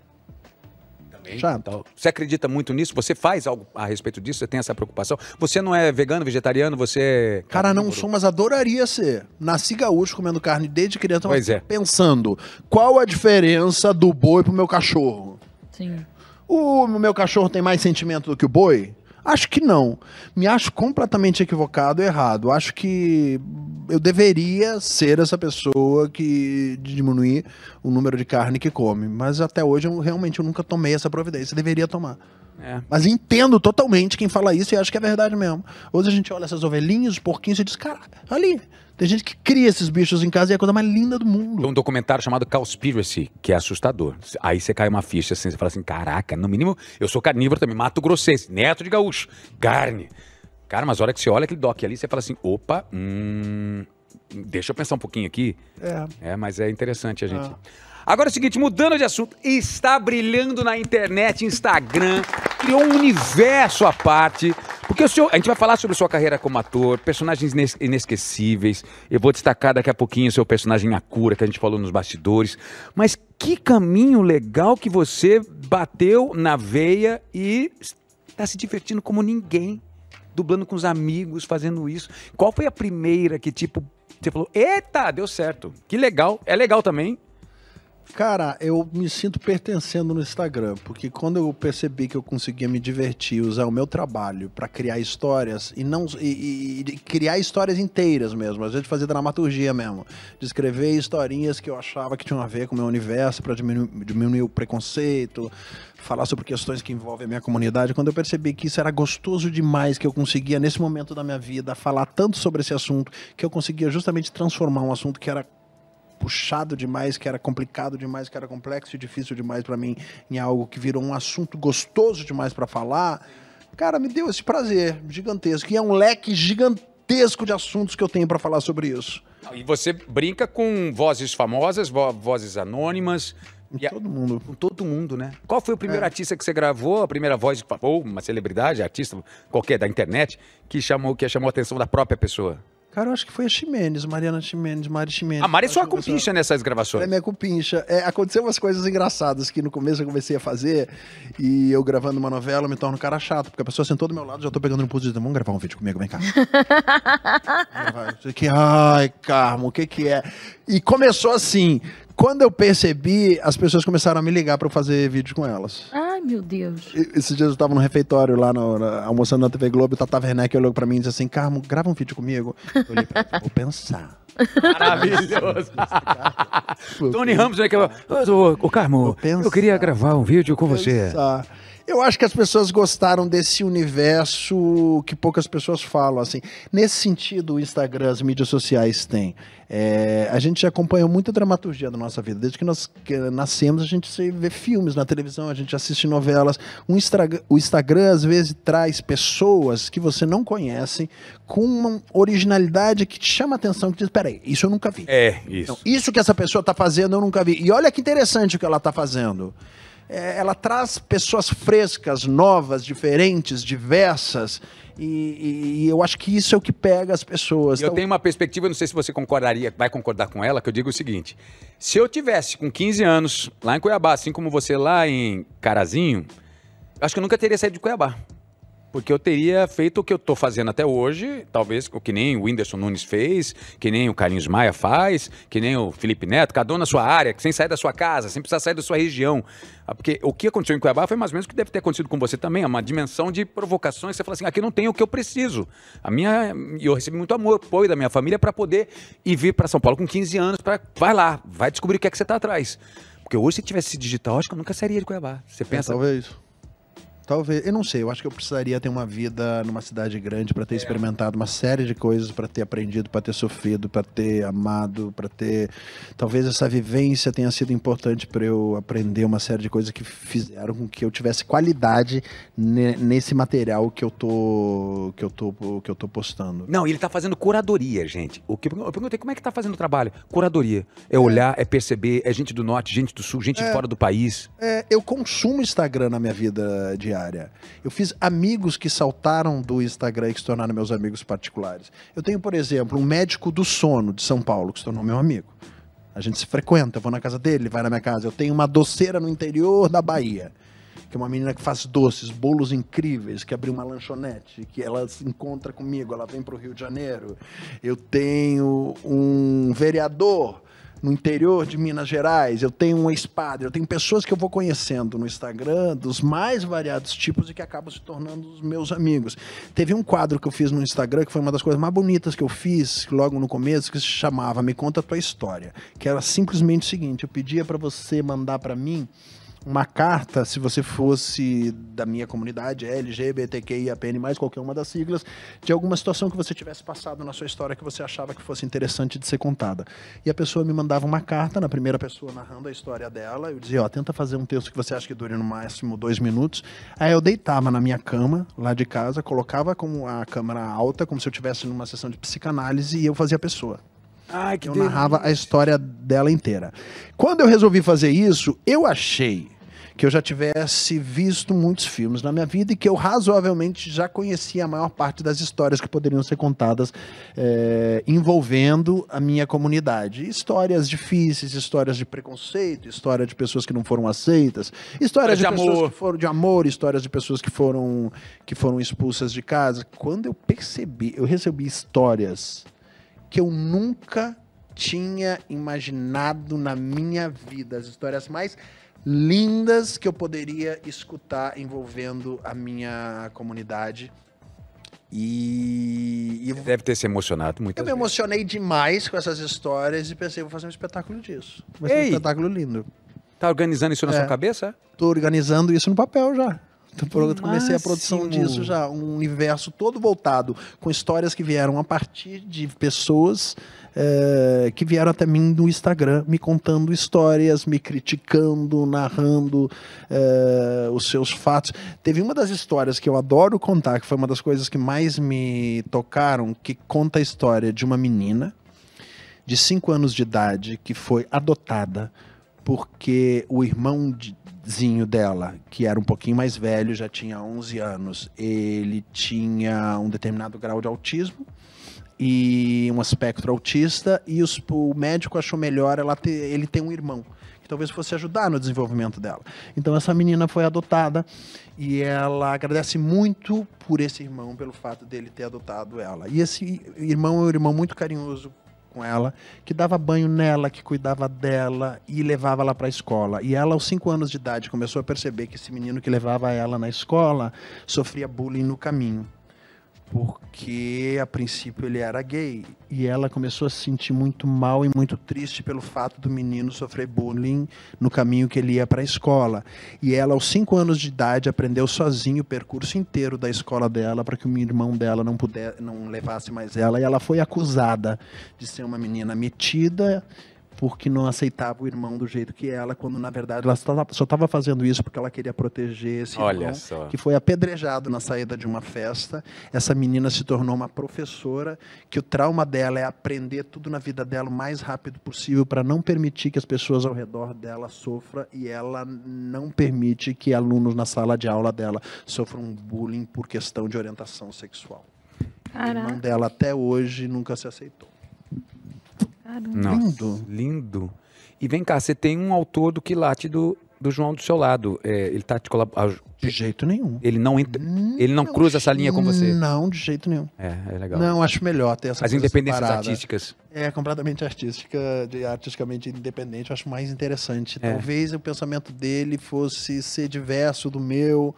Chato. Você acredita muito nisso? Você faz algo a respeito disso? Você tem essa preocupação? Você não é vegano, vegetariano? Você é. Cara, não sou, mas adoraria ser. Nasci gaúcho comendo carne desde criança, mas Pois é. pensando, qual a diferença do boi pro meu cachorro? Sim. O meu cachorro tem mais sentimento do que o boi? Acho que não. Me acho completamente equivocado, errado. Acho que eu deveria ser essa pessoa que de diminuir o número de carne que come. Mas até hoje eu realmente eu nunca tomei essa providência. Deveria tomar. É. Mas entendo totalmente quem fala isso e acho que é verdade mesmo. Hoje a gente olha essas ovelhinhas, os porquinhos e diz, cara, ali. Tem gente que cria esses bichos em casa e é a coisa mais linda do mundo. Tem um documentário chamado Cowspiracy, que é assustador. Aí você cai uma ficha assim, você fala assim, caraca, no mínimo, eu sou carnívoro também, mato grossense, neto de gaúcho, carne. Cara, mas a hora que você olha aquele doc ali, você fala assim, opa, hum, deixa eu pensar um pouquinho aqui. É. É, mas é interessante a gente. Ah. Agora é o seguinte, mudando de assunto, está brilhando na internet, Instagram, criou um universo à parte. Porque o senhor, a gente vai falar sobre sua carreira como ator, personagens ines- inesquecíveis. Eu vou destacar daqui a pouquinho o seu personagem Akura, que a gente falou nos bastidores. Mas que caminho legal que você bateu na veia e está se divertindo como ninguém, dublando com os amigos, fazendo isso. Qual foi a primeira que, tipo, você falou, eita, deu certo. Que legal. É legal também. Cara, eu me sinto pertencendo no Instagram, porque quando eu percebi que eu conseguia me divertir, usar o meu trabalho pra criar histórias e não e, e- e criar histórias inteiras mesmo, às vezes fazer dramaturgia mesmo, de escrever historinhas que eu achava que tinham a ver com o meu universo pra diminuir, diminuir o preconceito, falar sobre questões que envolvem a minha comunidade. Quando eu percebi que isso era gostoso demais, que eu conseguia nesse momento da minha vida falar tanto sobre esse assunto, que eu conseguia justamente transformar um assunto que era puxado demais, que era complicado demais, que era complexo e difícil demais pra mim, em algo que virou um assunto gostoso demais pra falar, cara, me deu esse prazer gigantesco. E é um leque gigantesco de assuntos que eu tenho pra falar sobre isso. E você brinca com vozes famosas, vo- vozes anônimas. E a- todo mundo. Com todo mundo, né? Qual foi o primeiro É. artista que você gravou, a primeira voz, ou uma celebridade, artista qualquer da internet, que chamou, que chamou a atenção da própria pessoa? Cara, eu acho que foi a Ximenes, Mariana Ximenes, Mari Ximenes. A Mari é sua que compincha nessas Ela é gravações. minha cupincha. É, aconteceu umas coisas engraçadas que no começo eu comecei a fazer e eu gravando uma novela me torno um cara chato, porque a pessoa sentou do meu lado já tô pegando no pulso e dizendo, vamos gravar um vídeo comigo, vem cá. Aqui, Ai, Carmo, o que que é? E começou assim. Quando eu percebi, as pessoas começaram a me ligar pra eu fazer vídeo com elas. Ai, meu Deus. E- Esses dias eu tava no refeitório lá, no- na- almoçando na TV Globo, e o Tata Werneck olhou pra mim e disse assim, Carmo, grava um vídeo comigo. Eu olhei pra ele, vou pensar. Maravilhoso. Tony Ramos, né? Que é, ô, ô, Carmo, pensar. eu queria gravar um vídeo com você. Eu acho que as pessoas gostaram desse universo que poucas pessoas falam, assim. Nesse sentido, o Instagram, as mídias sociais têm. É, a gente acompanhou muita dramaturgia da nossa vida. Desde que nós nascemos, a gente vê filmes na televisão, a gente assiste novelas. O Instagram, o Instagram, às vezes, traz pessoas que você não conhece com uma originalidade que te chama a atenção, que diz, peraí, isso eu nunca vi. É, isso. Então, isso que essa pessoa está fazendo eu nunca vi. E olha que interessante o que ela está fazendo. É, ela traz pessoas frescas, novas, diferentes, diversas. E, e- eu acho que isso é o que pega as pessoas. Eu Então, tenho uma perspectiva, não sei se você concordaria, vai concordar com ela, que eu digo o seguinte: se eu tivesse com 15 anos lá em Cuiabá, assim como você lá em Carazinho, eu acho que eu nunca teria saído de Cuiabá. Porque eu teria feito o que eu tô fazendo até hoje, talvez o que nem o Whindersson Nunes fez, que nem o Carlinhos Maia faz, que nem o Felipe Neto, cada um na sua área, sem sair da sua casa, sem precisar sair da sua região. Ah, Porque o que aconteceu em Cuiabá foi mais ou menos o que deve ter acontecido com você também, é uma dimensão de provocações. Você fala assim, aqui não tem o que eu preciso. A minha, eu recebi muito amor, apoio da minha família para poder ir vir para São Paulo com 15 anos, para vai lá, vai descobrir o que é que você tá atrás. Porque hoje se tivesse esse digital, acho que eu nunca sairia de Cuiabá. Você é, pensa, talvez. Talvez, eu não sei, eu acho que eu precisaria ter uma vida numa cidade grande para ter experimentado uma série de coisas, para ter aprendido, para ter sofrido, para ter amado, para ter. Talvez essa vivência tenha sido importante para eu aprender uma série de coisas que fizeram com que eu tivesse qualidade ne- nesse material que eu tô que eu tô que eu tô postando. Não, e ele tá fazendo curadoria, gente. O que eu perguntei como é que tá fazendo o trabalho? Curadoria. É olhar, é perceber, é gente do norte, gente do sul, gente de fora do país. É, eu consumo Instagram na minha vida diária. Eu fiz amigos que saltaram do Instagram e que se tornaram meus amigos particulares. Eu tenho, por exemplo, um médico do sono de São Paulo que se tornou meu amigo. A gente se frequenta, eu vou na casa dele, ele vai na minha casa. Eu tenho uma doceira no interior da Bahia, que é uma menina que faz doces, bolos incríveis, que abriu uma lanchonete, que ela se encontra comigo, ela vem para o Rio de Janeiro. Eu tenho um vereador no interior de Minas Gerais, eu tenho um ex-padre, eu tenho pessoas que eu vou conhecendo no Instagram, dos mais variados tipos e que acabam se tornando os meus amigos. Teve um quadro que eu fiz no Instagram que foi uma das coisas mais bonitas que eu fiz logo no começo, que se chamava Me Conta a Tua História, que era simplesmente o seguinte, eu pedia para você mandar para mim uma carta, se você fosse da minha comunidade, LGBTQIAPN, mais qualquer uma das siglas, de alguma situação que você tivesse passado na sua história que você achava que fosse interessante de ser contada. E a pessoa me mandava uma carta, na primeira pessoa narrando a história dela, eu dizia, ó, tenta fazer um texto que você acha que dure no máximo dois minutos. Aí eu deitava na minha cama, lá de casa, colocava com a câmera alta, como se eu estivesse numa sessão de psicanálise, e eu fazia a pessoa. Ai, que Eu narrava a história dela inteira. Quando eu resolvi fazer isso, eu achei que eu já tivesse visto muitos filmes na minha vida e que eu razoavelmente já conhecia a maior parte das histórias que poderiam ser contadas eh, envolvendo a minha comunidade. Histórias difíceis, histórias de preconceito, história de pessoas que não foram aceitas, histórias de, De pessoas amor. que foram de amor, histórias de pessoas que foram que foram expulsas de casa. Quando eu percebi, eu recebi histórias que eu nunca tinha imaginado na minha vida. As histórias mais lindas que eu poderia escutar envolvendo a minha comunidade. E, e Deve ter se emocionado muito. eu me emocionei demais com essas histórias e pensei, vou fazer um espetáculo disso. Vai ser um espetáculo lindo. Tá organizando isso na É. sua cabeça? Tô organizando isso no papel já. Pro- comecei a produção disso já. Um universo todo voltado com histórias que vieram a partir de pessoas eh, que vieram até mim no Instagram, me contando histórias, me criticando, narrando eh, os seus fatos. Teve uma das histórias que eu adoro contar, que foi uma das coisas que mais me tocaram, que conta a história de uma menina de 5 anos de idade que foi adotada porque o irmãozinho dela, que era um pouquinho mais velho, já tinha 11 anos, ele tinha um determinado grau de autismo e um espectro autista e os- o médico achou melhor ela ter, ele ter um irmão que talvez fosse ajudar no desenvolvimento dela. Então essa menina foi adotada e ela agradece muito por esse irmão pelo fato dele ter adotado ela. E esse irmão é um irmão muito carinhoso com ela, que dava banho nela, que cuidava dela e levava ela para a escola. E ela, aos cinco anos de idade, começou a perceber que esse menino que levava ela na escola sofria bullying no caminho. Porque a princípio ele era gay. E ela começou a se sentir muito mal e muito triste pelo fato do menino sofrer bullying no caminho que ele ia para a escola. E ela, aos cinco anos de idade, aprendeu sozinho o percurso inteiro da escola dela para que o irmão dela não puder, não levasse mais ela. E ela foi acusada de ser uma menina metida, porque não aceitava o irmão do jeito que ela, quando na verdade ela só estava fazendo isso porque ela queria proteger esse Olha irmão, só. que foi apedrejado na saída de uma festa. Essa menina se tornou uma professora, que o trauma dela é aprender tudo na vida dela o mais rápido possível para não permitir que as pessoas ao redor dela sofram e ela não permite que alunos na sala de aula dela sofram bullying por questão de orientação sexual. O irmão Caraca, dela até hoje nunca se aceitou. Caramba. Lindo. lindo. E vem cá, você tem um autor do quilate do, do João do seu lado. É, ele tá te colaborando. De jeito nenhum. Ele não entra. Ele não cruza essa linha com você. Não, de jeito nenhum. É, é legal. Não, acho melhor ter essa As coisa independências separada. artísticas. É completamente artística, de artisticamente independente, eu acho mais interessante. É. Talvez o pensamento dele fosse ser diverso do meu,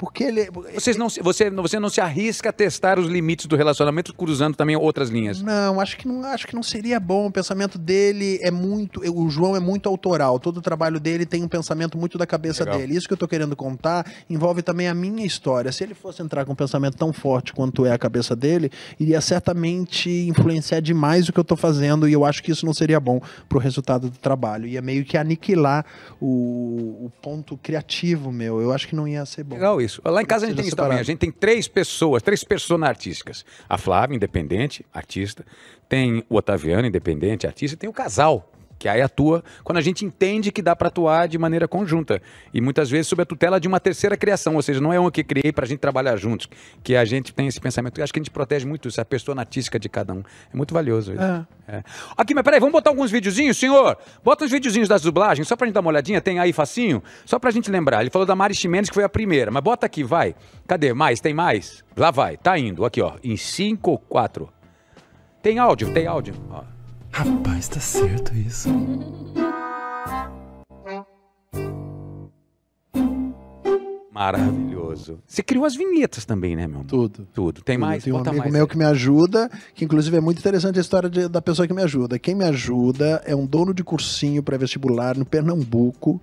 porque ele Vocês não, você, você não se arrisca a testar os limites do relacionamento cruzando também outras linhas. Não, acho que não, acho que não seria bom. O pensamento dele é muito, o João é muito autoral. Todo o trabalho dele tem um pensamento muito da cabeça Legal. dele. Isso que eu tô querendo contar envolve também a minha história. Se ele fosse entrar com um pensamento tão forte quanto é a cabeça dele, iria certamente influenciar demais o que eu tô fazendo e eu acho que isso não seria bom pro resultado do trabalho. Ia meio que aniquilar o, o ponto criativo meu. Eu acho que não ia ser bom. Legal isso. Lá em casa a gente tem isso também. A gente tem três pessoas, três personas artísticas. A Flávia, independente, artista. Tem o Otaviano, independente, artista. E tem o casal, que aí atua quando a gente entende que dá para atuar de maneira conjunta. E muitas vezes sob a tutela de uma terceira criação. Ou seja, não é uma que criei para a gente trabalhar juntos. Que a gente tem esse pensamento. Eu acho que a gente protege muito isso, a persona artística de cada um. É muito valioso isso. É. É. Aqui, mas peraí, vamos botar alguns videozinhos, senhor? Bota uns videozinhos das dublagens, só pra gente dar uma olhadinha. Tem aí facinho? Só pra gente lembrar. Ele falou da Mari Ximenes, que foi a primeira. Mas bota aqui, vai. Cadê? Mais? Tem mais? Lá vai. Tá indo. Aqui, ó. Em 5, 4. Tem áudio? Tem áudio. Ó. Rapaz, tá certo isso. Maravilhoso. Você criou as vinhetas também, né, meu amor? Tudo. Tudo. Tem Tudo. mais? Tem um Bota amigo mais. meu aí. que me ajuda, que inclusive é muito interessante a história de- da pessoa que me ajuda. Quem me ajuda é um dono de cursinho pré-vestibular no Pernambuco,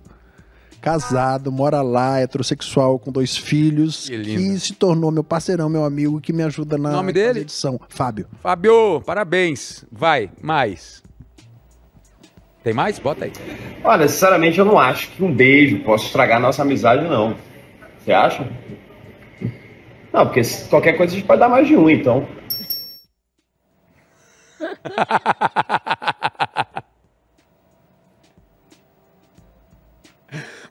casado, mora lá, heterossexual, com dois filhos, Que que, se tornou meu parceirão, meu amigo, que me ajuda na Nome dele? edição. Fábio. Fábio, parabéns. Vai, mais. Tem mais? Bota aí. Olha, sinceramente, eu não acho que um beijo possa estragar nossa amizade, não. Você acha? Não, porque qualquer coisa a gente pode dar mais de um, então.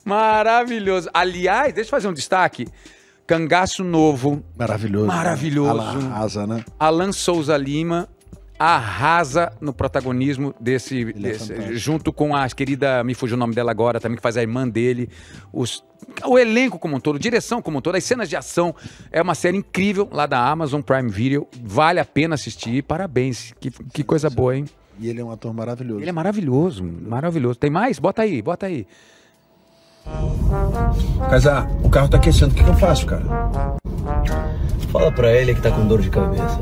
Maravilhoso. Aliás, deixa eu fazer um destaque. Cangaço Novo, Maravilhoso. Maravilhoso. Ela arrasa, né? Alan Souza Lima arrasa no protagonismo desse, é desse- junto com a querida, me fugiu o nome dela agora, também que faz a irmã dele, os, o elenco como um todo, direção como um todo, as cenas de ação, é uma série incrível lá da Amazon Prime Video, vale a pena assistir, parabéns, que, que coisa boa, hein? E ele é um ator maravilhoso. Ele é maravilhoso, maravilhoso. Tem mais? Bota aí, bota aí. Casar, o carro tá aquecendo, o que, que eu faço, cara? Fala pra ele que tá com dor de cabeça.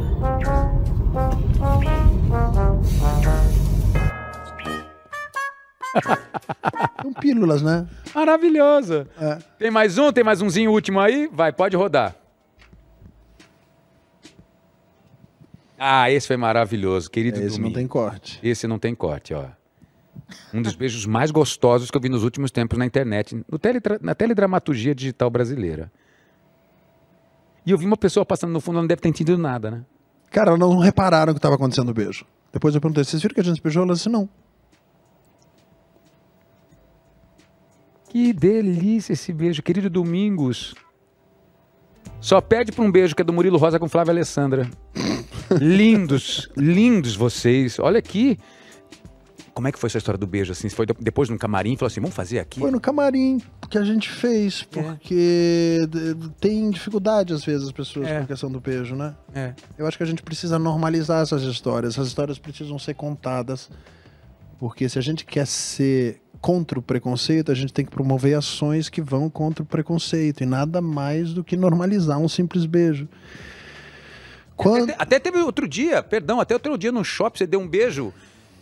São pílulas, né? Maravilhoso. É. Tem mais um? Tem mais umzinho último aí? Vai, pode rodar. Ah, esse foi maravilhoso, querido Esse não tem corte. Esse não tem corte, ó. Um dos beijos mais gostosos que eu vi nos últimos tempos na internet, no teletra- na teledramaturgia digital brasileira. E eu vi uma pessoa passando no fundo, ela não deve ter entendido nada, né? Cara, não repararam que estava acontecendo o beijo. Depois eu perguntei, vocês viram que a gente beijou? Ela disse, não. Que delícia esse beijo, querido Domingos. Só pede para um beijo que é do Murilo Rosa com Flávia Alessandra. lindos, lindos vocês. Olha aqui. Como é que foi essa história do beijo assim? Foi de- depois num camarim, falou assim, vamos fazer aqui? Foi no camarim que a gente fez, porque d- tem dificuldade às vezes as pessoas É. com a questão do beijo, né? É. Eu acho que a gente precisa normalizar essas histórias. Essas histórias precisam ser contadas. Porque se a gente quer ser contra o preconceito, a gente tem que promover ações que vão contra o preconceito. E nada mais do que normalizar um simples beijo. Quando... Até, até teve outro dia, perdão, até outro dia no shopping você deu um beijo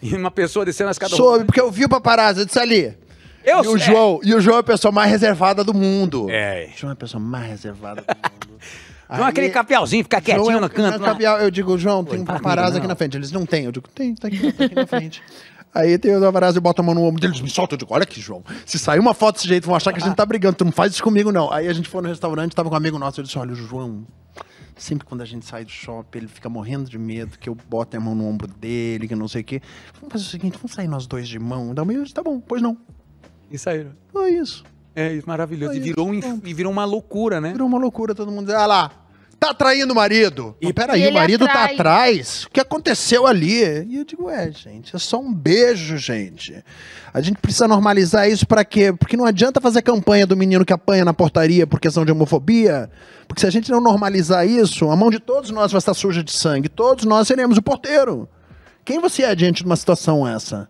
e uma pessoa descendo as escada. Soube, porque eu vi o paparazzi, eu disse ali. Eu e o sei. João, e o João é a pessoa mais reservada do mundo. É. O João é a pessoa mais reservada do mundo. João, aquele capialzinho, ficar quietinho é- no canto. é capial. Eu digo, João, tem um comigo, aqui na frente. Eles não têm. Eu digo, tem, tá aqui, tá aqui na frente. Aí tem o paparazzi, bota a mão no ombro deles, me solta. Eu digo, olha aqui, João. Se sair uma foto desse jeito, vão achar que a gente tá brigando. Tu não faz isso comigo, não. Aí a gente foi no restaurante, tava com um amigo nosso. Eu disse, olha, o João, sempre quando a gente sai do shopping, ele fica morrendo de medo que eu bote a mão no ombro dele, que não sei o quê. Vamos fazer o seguinte, vamos sair nós dois de mão. Dá meio, tá bom, pois não. Isso aí. Foi isso. É isso, maravilhoso. Foi E virou, um, isso, inf- e virou uma loucura, né? Virou uma loucura, todo mundo ah lá, tá traindo o marido. E peraí, o marido tá atrai. atrás. O que aconteceu ali? E eu digo, é, gente, é só um beijo, gente. A gente precisa normalizar isso pra quê? Porque não adianta fazer campanha do menino que apanha na portaria por questão de homofobia. Porque se a gente não normalizar isso, a mão de todos nós vai estar suja de sangue. Todos nós seremos o porteiro. Quem você é diante de uma situação essa?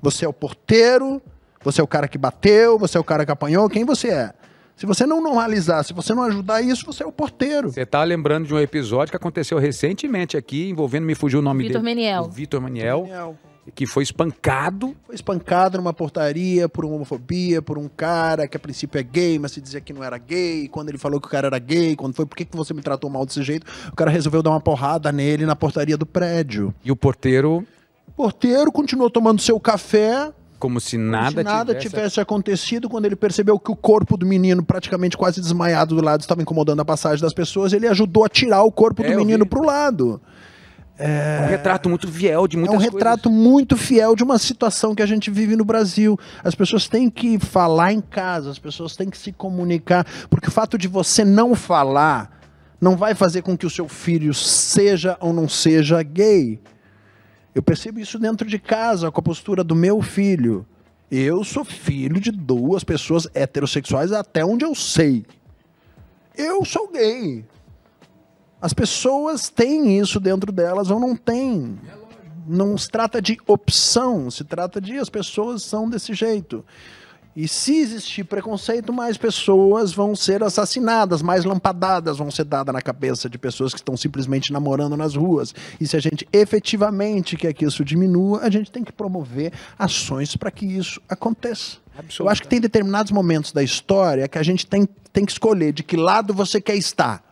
Você é o porteiro? Você é o cara que bateu? Você é o cara que apanhou? Quem você é? Se você não normalizar, se você não ajudar isso, você é o porteiro. Você tá lembrando de um episódio que aconteceu recentemente aqui, envolvendo, me fugiu o nome Vitor dele. Meniel. O Vitor Maniel, que foi espancado. Foi espancado numa portaria por uma homofobia, por um cara que a princípio é gay, mas se dizia que não era gay. Quando ele falou que o cara era gay, quando foi, por que, que você me tratou mal desse jeito? O cara resolveu dar uma porrada nele na portaria do prédio. E o porteiro, O porteiro continuou tomando seu café, como se como nada, se nada tivesse... tivesse acontecido. Quando ele percebeu que o corpo do menino, praticamente quase desmaiado do lado, estava incomodando a passagem das pessoas, ele ajudou a tirar o corpo É, do menino vi. pro lado. É um retrato muito fiel de É muitas um coisas. retrato muito fiel de uma situação que a gente vive no Brasil. As pessoas têm que falar em casa, as pessoas têm que se comunicar, porque o fato de você não falar não vai fazer com que o seu filho seja ou não seja gay. Eu percebo isso dentro de casa, com a postura do meu filho. Eu sou filho de duas pessoas heterossexuais até onde eu sei. Eu sou gay. As pessoas têm isso dentro delas ou não têm. Não se trata de opção, se trata de as pessoas são desse jeito. E se existir preconceito, mais pessoas vão ser assassinadas, mais lampadadas vão ser dadas na cabeça de pessoas que estão simplesmente namorando nas ruas. E se a gente efetivamente quer que isso diminua, a gente tem que promover ações para que isso aconteça. Eu acho que tem determinados momentos da história que a gente tem, tem que escolher de que lado você quer estar.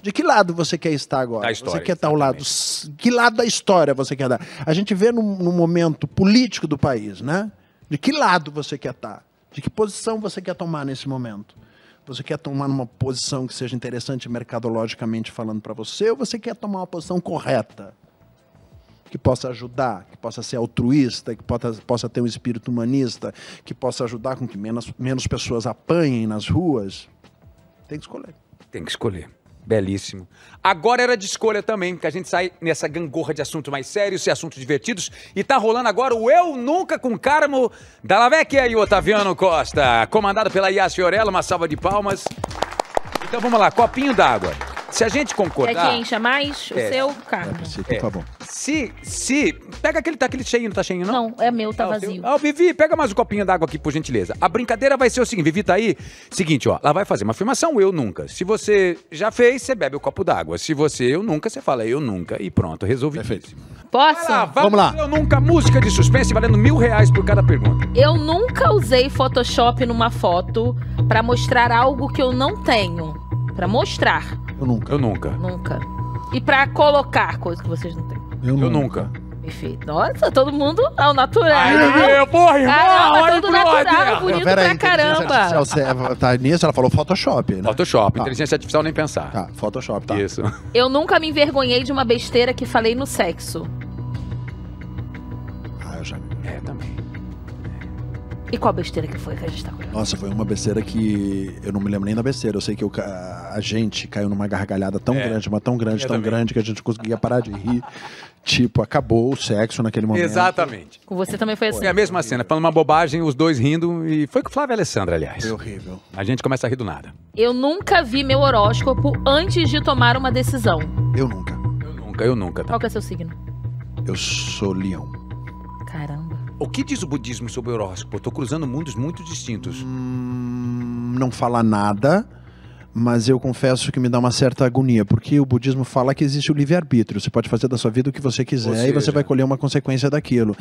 De que lado você quer estar agora? História, você quer estar ao lado. Que lado da história você quer dar? A gente vê no, no momento político do país, né? De que lado você quer estar? De que posição você quer tomar nesse momento? Você quer tomar uma posição que seja interessante mercadologicamente falando para você ou você quer tomar uma posição correta? Que possa ajudar, que possa ser altruísta, que possa, possa ter um espírito humanista, que possa ajudar com que menos, menos pessoas apanhem nas ruas? Tem que escolher. Tem que escolher. Belíssimo. Agora era de escolha também, porque a gente sai nessa gangorra de assuntos mais sérios e assuntos divertidos. E tá rolando agora o Eu Nunca com Carmo da Lavecchia e Otaviano Costa, comandado pela Yas Fiorella, uma salva de palmas. Então vamos lá, copinho d'água. Se a gente Quer concordar. que encha mais? O É. seu, carro. Por É. favor. Se, se. Pega aquele, tá aquele cheinho, não tá cheinho, não? Não, é meu, tá Ah, vazio. Ah, o Vivi, pega mais um copinho d'água aqui, por gentileza. A brincadeira vai ser o seguinte, Vivi tá aí. Seguinte, ó, ela vai fazer uma afirmação, eu nunca. Se você já fez, você bebe o copo d'água. Se você eu nunca, você fala eu nunca. E pronto, resolvidíssimo. Posso? Vai lá, Vamos lá. Eu nunca, música de suspense valendo mil reais por cada pergunta. Eu nunca usei Photoshop numa foto pra mostrar algo que eu não tenho. Pra mostrar, Eu nunca. Eu nunca. nunca. E pra colocar coisas que vocês não têm. Eu nunca. Perfeito. Nossa, todo mundo ao natural. Ai, porra, irmão! Caramba, ai, todo natural, bonito Pera aí, pra caramba. artificial, você- tá nisso, ela falou Photoshop, né? Photoshop, Tá. inteligência artificial nem pensar. Tá, Photoshop, tá. Isso. Eu nunca me envergonhei de uma besteira que falei no sexo. E qual besteira que foi que a gente tá? Nossa, foi uma besteira que eu não me lembro nem da besteira. Eu sei que eu a gente caiu numa gargalhada tão É. grande, mas tão grande, Eu tão também. grande que a gente não conseguia parar de rir. tipo, acabou o sexo naquele momento. Exatamente. Com você também foi assim. É a mesma cena, falando uma bobagem, os dois rindo. E foi com o Flávio e a Alessandra, aliás. Foi horrível. A gente começa a rir do nada. Eu nunca vi meu horóscopo antes de tomar uma decisão. Eu nunca. Eu nunca, eu nunca. tá? Qual que é seu signo? Eu sou leão. O que diz o budismo sobre o horóscopo? Tô cruzando mundos muito distintos. Hum, não fala nada, mas eu confesso que me dá uma certa agonia, porque o budismo fala que existe o livre-arbítrio. Você pode fazer da sua vida o que você quiser Ou e você seja- vai colher uma consequência daquilo.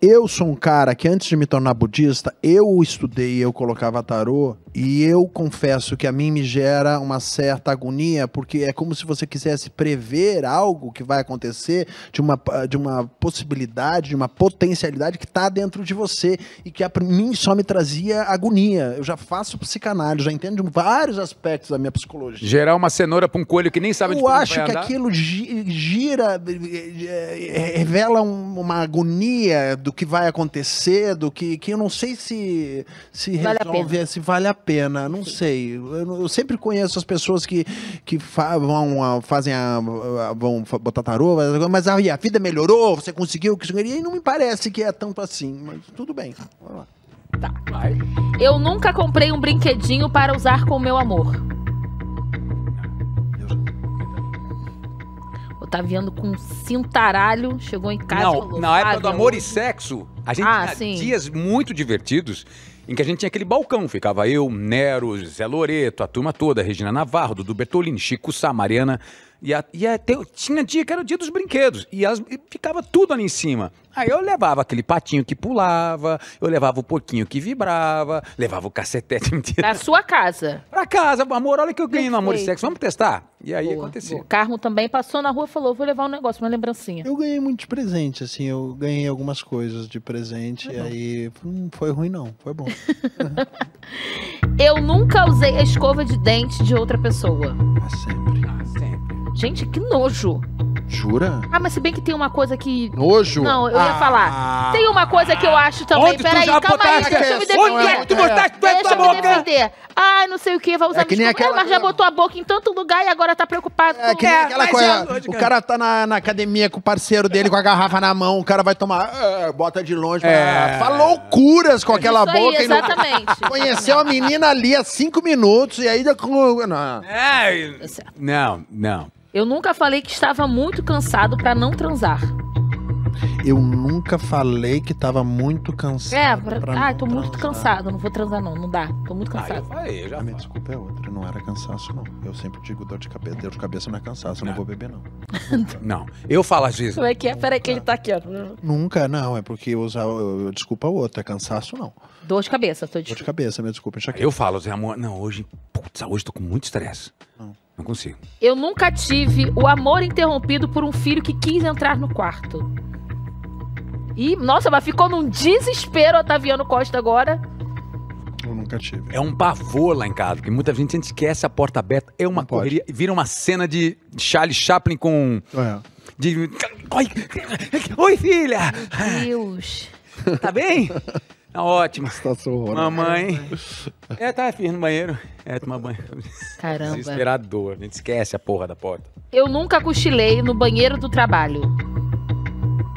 Eu sou um cara que antes de me tornar budista, eu estudei, eu colocava tarô e eu confesso que a mim me gera uma certa agonia, porque é como se você quisesse prever algo que vai acontecer de uma, de uma possibilidade, de uma potencialidade que está dentro de você e que a mim só me trazia agonia. Eu já faço psicanálise, já entendo vários aspectos da minha psicologia. Gerar uma cenoura pra um coelho que nem sabe Eu acho que andar. aquilo gi- gira, eh, eh, revela um- uma agonia do que vai acontecer, do que, que eu não sei se, se Vale a resolve, pena. se vale a pena, não sei. Eu, eu sempre conheço as pessoas que, que fa- vão, ah, fazem a, a- vão botar tarô, mas aí a vida melhorou, você conseguiu o que você queria, e não me parece que é tanto assim, mas tudo bem. Vamos lá. Vai. Eu nunca comprei um brinquedinho para usar com o meu amor. Otaviano com um cintaralho chegou em casa e Não, falou, na época do "Fábio, amor e sexo, a gente Ah, tinha sim. dias muito divertidos em que a gente tinha aquele balcão. Ficava eu, Nero, Zé Loreto, a turma toda, Regina Navarro, Dudu Bertolini, Chico Sá, Mariana. E, a- e até, tinha dia que era o dia dos brinquedos. E, as- e ficava tudo ali em cima. Aí eu levava aquele patinho que pulava, eu levava o porquinho que vibrava, levava o cacetete Na sua casa. pra casa. Amor, olha que eu ganhei no amor e sexo. Vamos testar? E aí Boa, acontecia. boa. Carmo também passou na rua e falou: vou levar um negócio, uma lembrancinha. Eu ganhei muito de presente, assim, eu ganhei algumas coisas de presente, e aí não foi ruim não, foi bom. Eu nunca usei a escova de dente de outra pessoa. É sempre. Ah, sempre. Gente, que nojo. Jura? Ah, mas se bem que tem uma coisa que. Nojo? Não, eu ia Ah, falar. Tem uma coisa que eu acho também. Onde tu Peraí, já calma aí, deixa eu me Onde defender. é que tu botaste tu é Deixa tua eu me boca? defender. Ai, não sei o que, vai usar É que nem desculpa. aquela- É, mas já botou a boca em tanto lugar e agora tá preocupado É com que nem É, aquela coisa, é lógico, o é. cara tá na, na academia com o parceiro dele com a garrafa na mão, o cara vai tomar, é, bota de longe, É. é. fala loucuras com aquela Isso aí, boca e não exatamente. conheceu a menina ali há cinco minutos e aí... Não. É, não, não. Eu nunca falei que estava muito cansado pra não transar. Eu nunca falei que tava muito cansado. É, pra... pra não tô muito transar. cansado, não vou transar não, não dá. Tô muito Ah, eu cansado. falei, eu já A minha desculpa é outra, não era cansaço não. Eu sempre digo dor de cabeça, dor de cabeça não é cansaço, eu não Não. vou beber não. Não, eu falo às vezes. Como é que é? Peraí que ele tá aqui, ó. Nunca, não, é porque usar, eu, eu- desculpa o outro, é cansaço não. Dor de cabeça, tô Dor de de... cabeça, minha desculpa, enxaqueca. Eu falo, Zé Amor, não, hoje, putz, hoje tô com muito estresse. Não. Não consigo. Eu nunca tive o amor interrompido por um filho que quis entrar no quarto. E, nossa, mas ficou num desespero Otaviano Costa agora. Eu nunca tive. É um pavor lá em casa, porque muita gente esquece a porta aberta, é uma correria, vira uma cena de Charlie Chaplin com... É. De... Oi, Oi filha! Deus. Tá bem? Tá ótimo. Situação horrorosa. Mamãe. É, tá, filho, no banheiro. É, tomar banho. Caramba. Desesperador. A gente esquece a porra da porta. Eu nunca cochilei no banheiro do trabalho.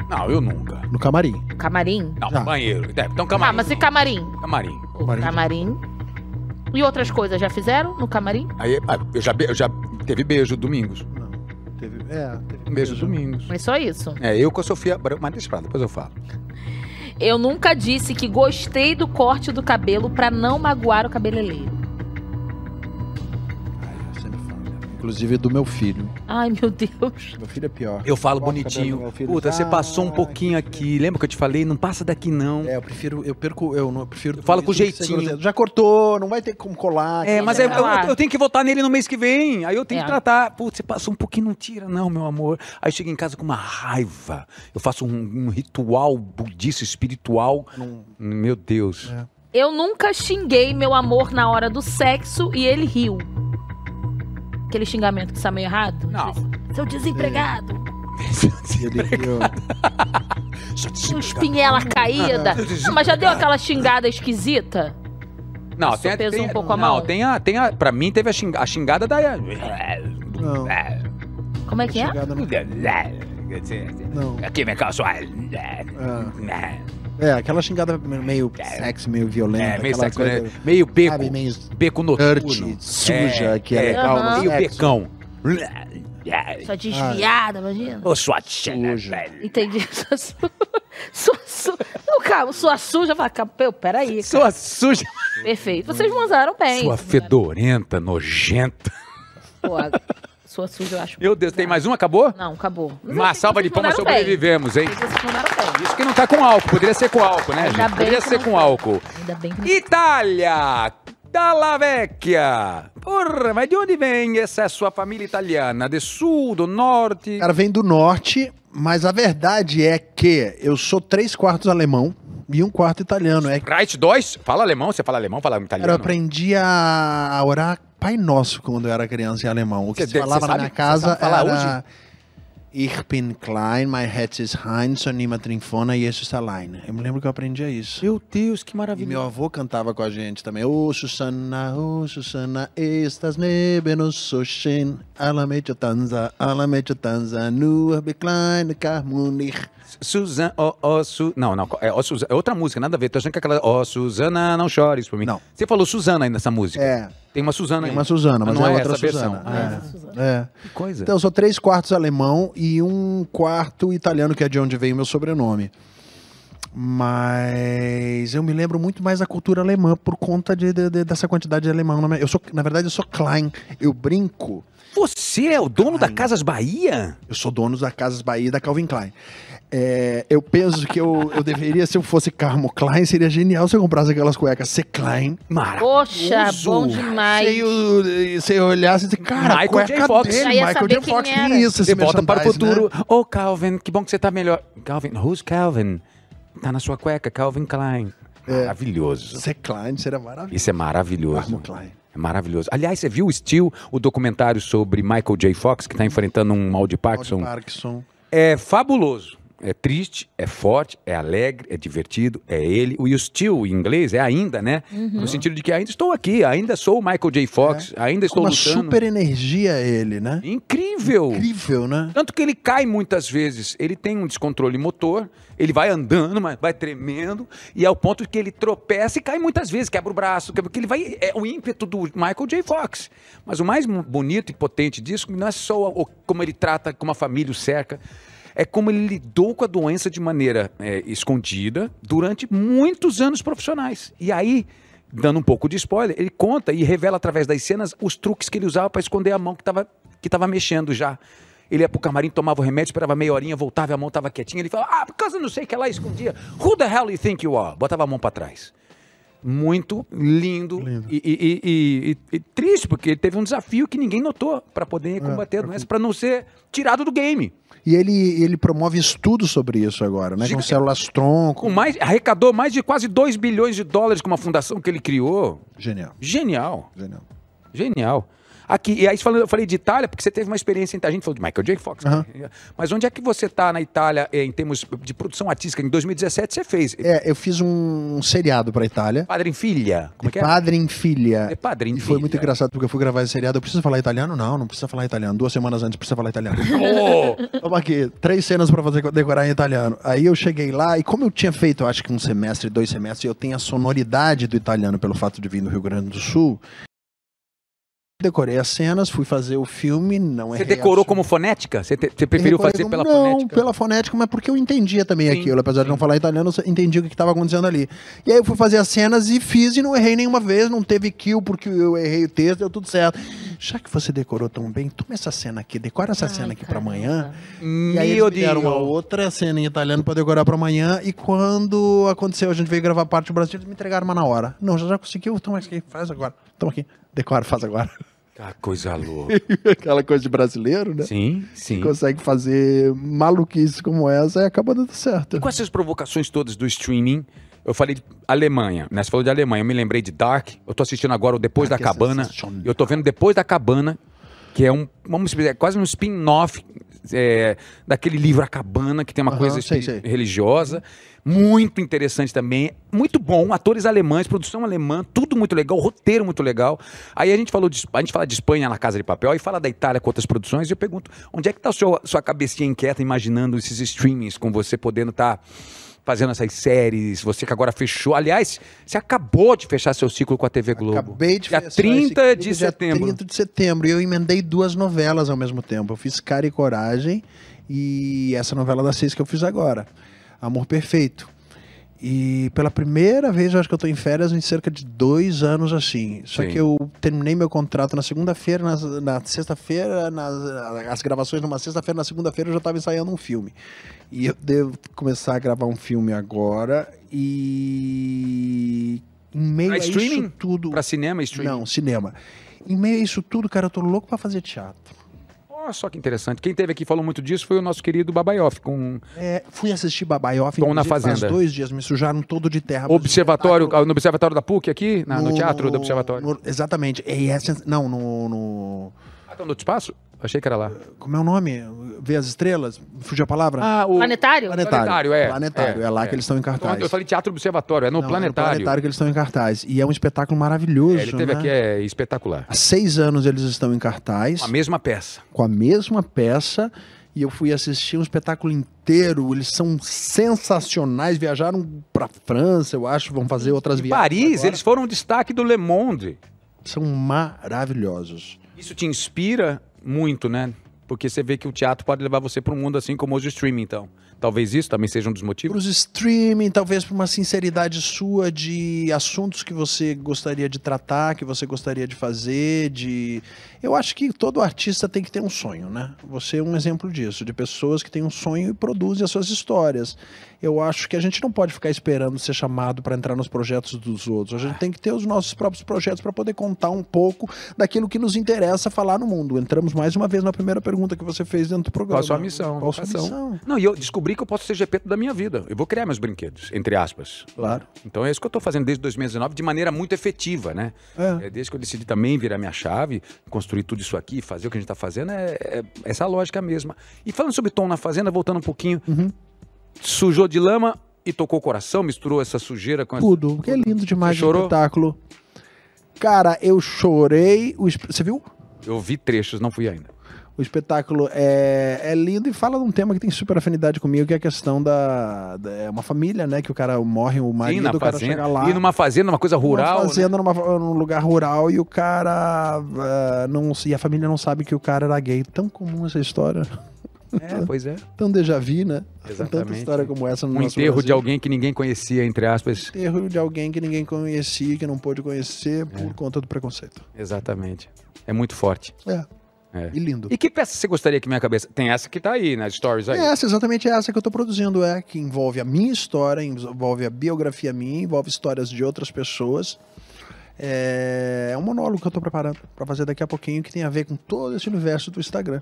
Não, eu nunca. No camarim. Camarim? Não, Já. banheiro. É, então Ah, camarim. mas e camarim? Camarim. Camarim. camarim. E outras coisas já fizeram no camarim? Aí, ah, eu já, eu já teve beijo domingos. Não. Teve. É, teve Um beijo domingos. Mas só isso. É, eu com a Sofia Abrão, mas deixa pra lá, depois eu falo. Eu nunca disse que gostei do corte do cabelo pra não magoar o cabeleireiro. Inclusive do meu filho. Ai, meu Deus. Meu filho é pior. Eu falo Corta bonitinho. Puta, você Ah, passou um pouquinho aqui. Lembra que eu te falei? Não passa daqui, não. É, eu prefiro, eu perco, eu não eu prefiro. Eu falo com jeitinho. Já cortou, não vai ter como colar. É, mas é- eu, eu tenho que votar nele no mês que vem. Aí eu tenho É. que tratar. Putz, você passou um pouquinho, não tira, não, meu amor. Aí eu chego em casa com uma raiva. Eu faço um, um ritual budista espiritual. Não- Meu Deus. É. Eu nunca xinguei meu amor na hora do sexo e ele riu. Aquele xingamento que está meio errado? Não. Seu desempregado. Ele, eu, Só te Sua espinhela caída. Não, mas já deu aquela xingada esquisita? Não, tem, tem, um pouco a não, mão? tem a, tem a, pra mim teve a, xinga- a xingada da... Não. Como é que é? Não. Aqui, vem cá, sua... É, aquela xingada meio sexy, meio violenta. É, meio aquela sexo, coisa, né? Meio beco, Sabe, meio beco noturno. dirty, suja, que é legal. Aham. no Meio sexo. becão. Sua desviada, imagina. Ô, sua Suja. Entendi. Sua, su... sua, su... Não, calma, sua suja. Fala, calma, pô, peraí. cara. Sua suja. Perfeito. Vocês mandaram bem. Sua fedorenta, nojenta. Pô, sua suja, eu acho. Meu Deus, tem mais uma? Acabou? Não, acabou. Mas Uma salva que de vocês palmas, mandaram bem. sobrevivemos, hein? Achei que Vocês mandaram bem. Isso que não tá com álcool. Poderia ser com álcool, né, Ainda gente? bem Poderia que ser não com foi. álcool. Ainda bem que não Itália! Dalla Vecchia! Porra, mas de onde vem essa sua família italiana? De sul, do norte? Cara, vem do norte, mas a verdade é que eu sou três quartos alemão e um quarto italiano. É Right 2? Fala alemão? Você fala alemão? Fala Cara, italiano? eu aprendi a orar Pai Nosso quando eu era criança em alemão. O que Você se falava na sabe? minha casa falar era... Ich bin klein, mein Herz ist rein, so niemand trinkfona, Jesus allein. Eu me lembro que eu aprendia isso. Meu Deus, que E maravilha. meu avô cantava com a gente também. Ô Susana, ô Susana, estas neben uns so schön. Alla Mädchen tanza, alla Mädchen tanza, nur be kleine Karmunich. Suzana, ó, ó, Su... Não, não, é, ó, Suzana, é outra música, nada a ver. Tô achando que é aquela, ó, Suzana, não chores por mim. Não. Você falou Suzana aí nessa música. É, Tem uma Suzana tem aí. uma Susana, mas, não é, é outra essa versão. Susana. Ah, É. é. Que coisa. Então, eu sou três quartos alemão e um quarto italiano, que é de onde veio o meu sobrenome. Mas eu me lembro muito mais da cultura alemã por conta de, de- de- dessa quantidade de alemão. na minha- Eu sou, na verdade, eu sou Klein. Eu brinco. Você é o dono da Ai. Casas Bahia? Eu sou dono da Casas Bahia e da Calvin Klein. É, eu penso que eu, eu deveria, se eu fosse Carmo Klein, seria genial se eu comprasse aquelas cuecas C Klein. Poxa, Maravilhoso. bom demais. Se eu olhasse e dizer, cara, Michael cueca J. Fox. dele, Michael saber J. quem Fox, é isso? Esse volta para o merchandising, futuro. né? Ô, Calvin, que bom que você tá melhor. Calvin, who's Calvin? Tá na sua cueca, Calvin Klein. É. Maravilhoso. C Klein seria maravilhoso. Isso é maravilhoso. Carmo Klein. É maravilhoso. Aliás, você viu o Steel, o documentário sobre Michael J. Fox, que está enfrentando um mal de Parkinson? Parkinson. É fabuloso. É triste, é forte, é alegre, é divertido, é ele. O you still, em inglês, é ainda, né? No sentido de que ainda estou aqui, ainda sou o Michael J. Fox, ainda Com estou uma lutando. super energia ele, né? Incrível! Incrível, né? Tanto que ele cai muitas vezes. Ele tem um descontrole motor, ele vai andando, mas vai tremendo, e ao ponto que ele tropeça e cai muitas vezes, quebra o braço, quebra, porque ele vai. É o ímpeto do Michael J. Fox. Mas o mais bonito e potente disso não é só o- como ele trata, como a família o cerca. É como ele lidou com a doença de maneira é, escondida durante muitos anos profissionais. E aí, dando um pouco de spoiler, ele conta e revela através das cenas os truques que ele usava para esconder a mão que estava que tava mexendo já. Ele ia pro camarim, tomava o remédio, esperava meia horinha, voltava e a mão tava quietinha. Ele falava, ah, por causa não sei que lá, escondia. Who the hell you think you are? Botava a mão para trás. Muito lindo, E, e- e- e- e triste, porque ele teve um desafio que ninguém notou para poder combater a doença, para não ser tirado do game. E ele, ele promove estudos sobre isso agora, né? Giga- Com células tronco. Mais, arrecadou mais de quase 2 bilhões de dólares com uma fundação que ele criou. Genial, Genial, genial. genial. Aqui, e aí falando- eu falei de Itália, porque você teve uma experiência em. A gente falou de Michael J. Fox. Aham. Mas onde é que você está na Itália eh, em termos de produção artística? Em 2017 você fez. É, eu fiz um seriado pra Itália. Padre em Filha. Como é que é? Padre em Filha. É Padre em E foi Filha. muito engraçado porque eu fui gravar esse seriado. Eu preciso falar italiano? Não, não precisa falar italiano. Duas semanas antes precisa falar italiano. Oh! Toma aqui, três cenas pra fazer decorar em italiano. Aí eu cheguei lá e como eu tinha feito, eu acho que um semestre, dois semestres, eu tenho a sonoridade do italiano pelo fato de vir do Rio Grande do Sul. Decorei as cenas, fui fazer o filme, não Você errei decorou como fonética? Você, te- você preferiu fazer como- pela não, fonética? pela fonética, mas porque eu entendia também Sim, aquilo. Apesar de sim. não falar italiano, eu entendi o que estava acontecendo ali. E aí eu fui fazer as cenas e fiz e não errei nenhuma vez, não teve kill porque eu errei o texto, deu tudo certo. Já que você decorou tão bem, toma essa cena aqui, decora essa Ai, cena aqui pra caramba. amanhã. E aí eles me deram uma outra cena em italiano pra decorar pra amanhã. E quando aconteceu, a gente veio gravar parte do Brasil, eles me entregaram uma na hora. Não, já já conseguiu, toma aqui, faz agora. Toma aqui, decora, faz agora. Ah, coisa louca. Aquela coisa de brasileiro, né? Sim, sim. Consegue fazer maluquice como essa e acaba dando certo. E com essas provocações todas do streaming, eu falei de Alemanha, né? Você falou de Alemanha, eu me lembrei de Dark. Eu tô assistindo agora o Depois Dark da é Cabana. Eu tô vendo Depois da Cabana, que é um, vamos dizer, é quase um spin-off é, daquele livro A Cabana, que tem uma Aham, coisa sei, sei. religiosa. Muito interessante também. Muito bom, atores alemães, produção alemã, tudo muito legal, roteiro muito legal. Aí a gente falou de, a gente fala de Espanha na Casa de Papel e fala da Itália com outras produções. E eu pergunto, onde é que tá a sua, sua cabecinha inquieta imaginando esses streamings com você podendo estar fazendo essas séries, você que agora fechou. Aliás, você acabou de fechar seu ciclo com a TV Globo. Acabei de Dia fechar esse 30 clipe de setembro. 30 de setembro. E eu emendei duas novelas ao mesmo tempo. Eu fiz Cara e Coragem e essa novela das seis que eu fiz agora. Amor Perfeito. E pela primeira vez, eu acho que eu tô em férias em cerca de dois anos assim. Só Sim. que eu terminei meu contrato na segunda-feira, na, na sexta-feira, as gravações numa sexta-feira, na segunda-feira eu já estava ensaiando um filme. E eu devo começar a gravar um filme agora e em meio Pra a streaming? isso tudo, Pra cinema, streaming? não, cinema. Em meio a isso tudo, cara, eu tô louco pra fazer teatro. Olha só que interessante. Quem teve aqui e falou muito disso foi o nosso querido Babaioff, com É, fui assistir Babaioff Tom na inclusive, faz Fazenda. dois dias, me sujaram todo de terra. Observatório, no Observatório da PUC aqui, na- no, no- Teatro do Observatório. no- exatamente. E é sens- não, no, no- Ah, tá no outro espaço? Achei que era lá. Como é o nome? Ver as estrelas? Fugiu a palavra? Ah, o Planetário? Planetário, é. Planetário, é, lá que eles estão em cartaz. Eu falei Teatro Observatório, é no Não, Planetário. É no planetário que eles estão em cartaz. E é um espetáculo maravilhoso. É, ele teve né? aqui, é espetacular. Há seis anos eles estão em cartaz. A mesma peça. com a mesma peça e eu fui assistir um espetáculo inteiro. Eles são sensacionais. Viajaram para França, eu acho, vão fazer outras Em viagens. Paris, agora. eles foram um destaque do Le Monde. são maravilhosos. Isso te inspira muito, né? Porque você vê que o teatro pode levar você para um mundo assim como hoje o streaming, então. Talvez isso também seja um dos Para motivos. os streaming, talvez por uma sinceridade sua de assuntos que você gostaria de tratar, que você gostaria de fazer, de eu acho que todo artista tem que ter um sonho, né? Você é um exemplo disso, de pessoas que têm um sonho e produzem as suas histórias. Eu acho que a gente não pode ficar esperando ser chamado para entrar nos projetos dos outros. A gente tem que ter os nossos próprios projetos para poder contar um pouco daquilo que nos interessa falar no mundo. Entramos mais uma vez na primeira pergunta que você fez dentro do programa. Qual a sua missão? Qual a sua missão? Não, e eu descobri que eu posso ser GP da minha vida. Eu vou criar meus brinquedos, entre aspas. Claro. Então é isso que eu estou fazendo desde 2019 de maneira muito efetiva, né? É. É, desde que eu decidi também virar minha chave, construir tudo isso aqui, fazer o que a gente está fazendo, é, é essa lógica mesma. E falando sobre Tom na Fazenda, voltando um pouquinho, Uhum. sujou de lama e tocou o coração, misturou essa sujeira com essa... Tudo, porque é lindo demais o espetáculo. Cara, eu chorei. Você viu? Eu vi trechos, não fui ainda. O espetáculo é, é lindo e fala de um tema que tem super afinidade comigo, que é a questão da. da- é uma família, né? Que o cara morre, o Sim, marido, na o cara fazenda. chega lá. E numa fazenda, uma coisa rural. Uma né? fazenda numa, num lugar rural e o cara. ah, não, e a família não sabe que o cara era gay. Tão comum essa história. É, pois é. Tão déjà vu, né? Tem Tanta Exatamente. história como essa no Um enterro de Brasil. alguém que ninguém conhecia, entre aspas. Enterro de alguém que ninguém conhecia, que não pôde conhecer É. por conta do preconceito. Exatamente. É muito forte. É. É. E lindo. E que peça você gostaria que minha cabeça. Tem essa que tá aí nas stories aí. É essa, exatamente essa que eu tô produzindo, é, que envolve a minha história, envolve a biografia minha, envolve histórias de outras pessoas. É, é um monólogo que eu tô preparando pra fazer daqui a pouquinho, que tem a ver com todo esse universo do Instagram.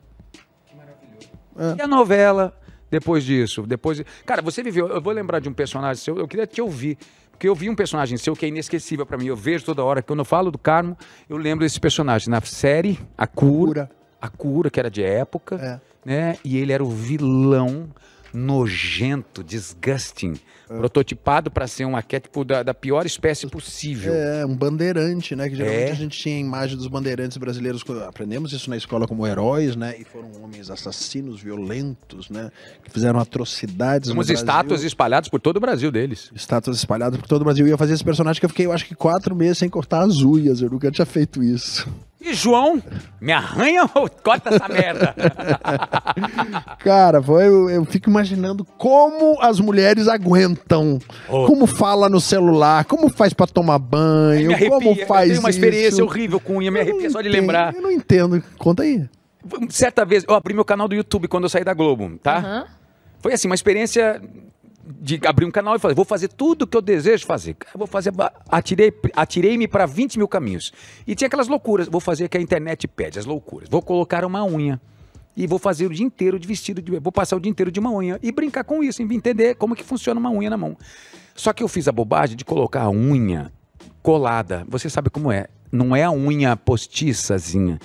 E a novela, depois disso? Depois. de- Cara, você viveu. Eu vou lembrar de um personagem seu, eu queria te ouvir. Porque eu vi um personagem seu que é inesquecível pra mim. Eu vejo toda hora. Quando eu falo do Carmo, eu lembro desse personagem. Na série, A Cura. Cura. A Cura, que era de época. É. Né? E ele era o vilão nojento, disgusting, prototipado pra ser um arquétipo da, da pior espécie possível. É, um bandeirante, né? Que geralmente É. a gente tinha a imagem dos bandeirantes brasileiros. Aprendemos isso na escola como heróis, né? E foram homens assassinos, violentos, né? Que fizeram atrocidades. Temos estátuas espalhadas por todo o Brasil deles. Estátuas espalhadas por todo o Brasil. E eu fazia esse personagem que eu fiquei, eu acho que quatro meses sem cortar as unhas. Eu nunca tinha feito isso. E João, me arranha ou corta essa merda? Cara, foi, eu, eu fico imaginando como as mulheres aguentam. Oh. Como fala no celular, como faz pra tomar banho, me como arrepia. faz eu tenho uma experiência isso. horrível com unha, me arrepia só de entendo, lembrar. Eu não entendo. Conta aí. Certa vez, eu abri meu canal do YouTube quando eu saí da Globo, tá? Aham. Foi assim, uma experiência de abrir um canal e falar, vou fazer tudo o que eu desejo fazer. Eu vou fazer, atirei, atirei-me para 20 mil caminhos. E tinha aquelas loucuras, vou fazer o que a internet pede, as loucuras. Vou colocar uma unha e vou fazer o dia inteiro de vestido, de, vou passar o dia inteiro de uma unha e brincar com isso, entender como que funciona uma unha na mão. Só que eu fiz a bobagem de colocar a unha colada. Você sabe como é? Não é a unha postiçazinha.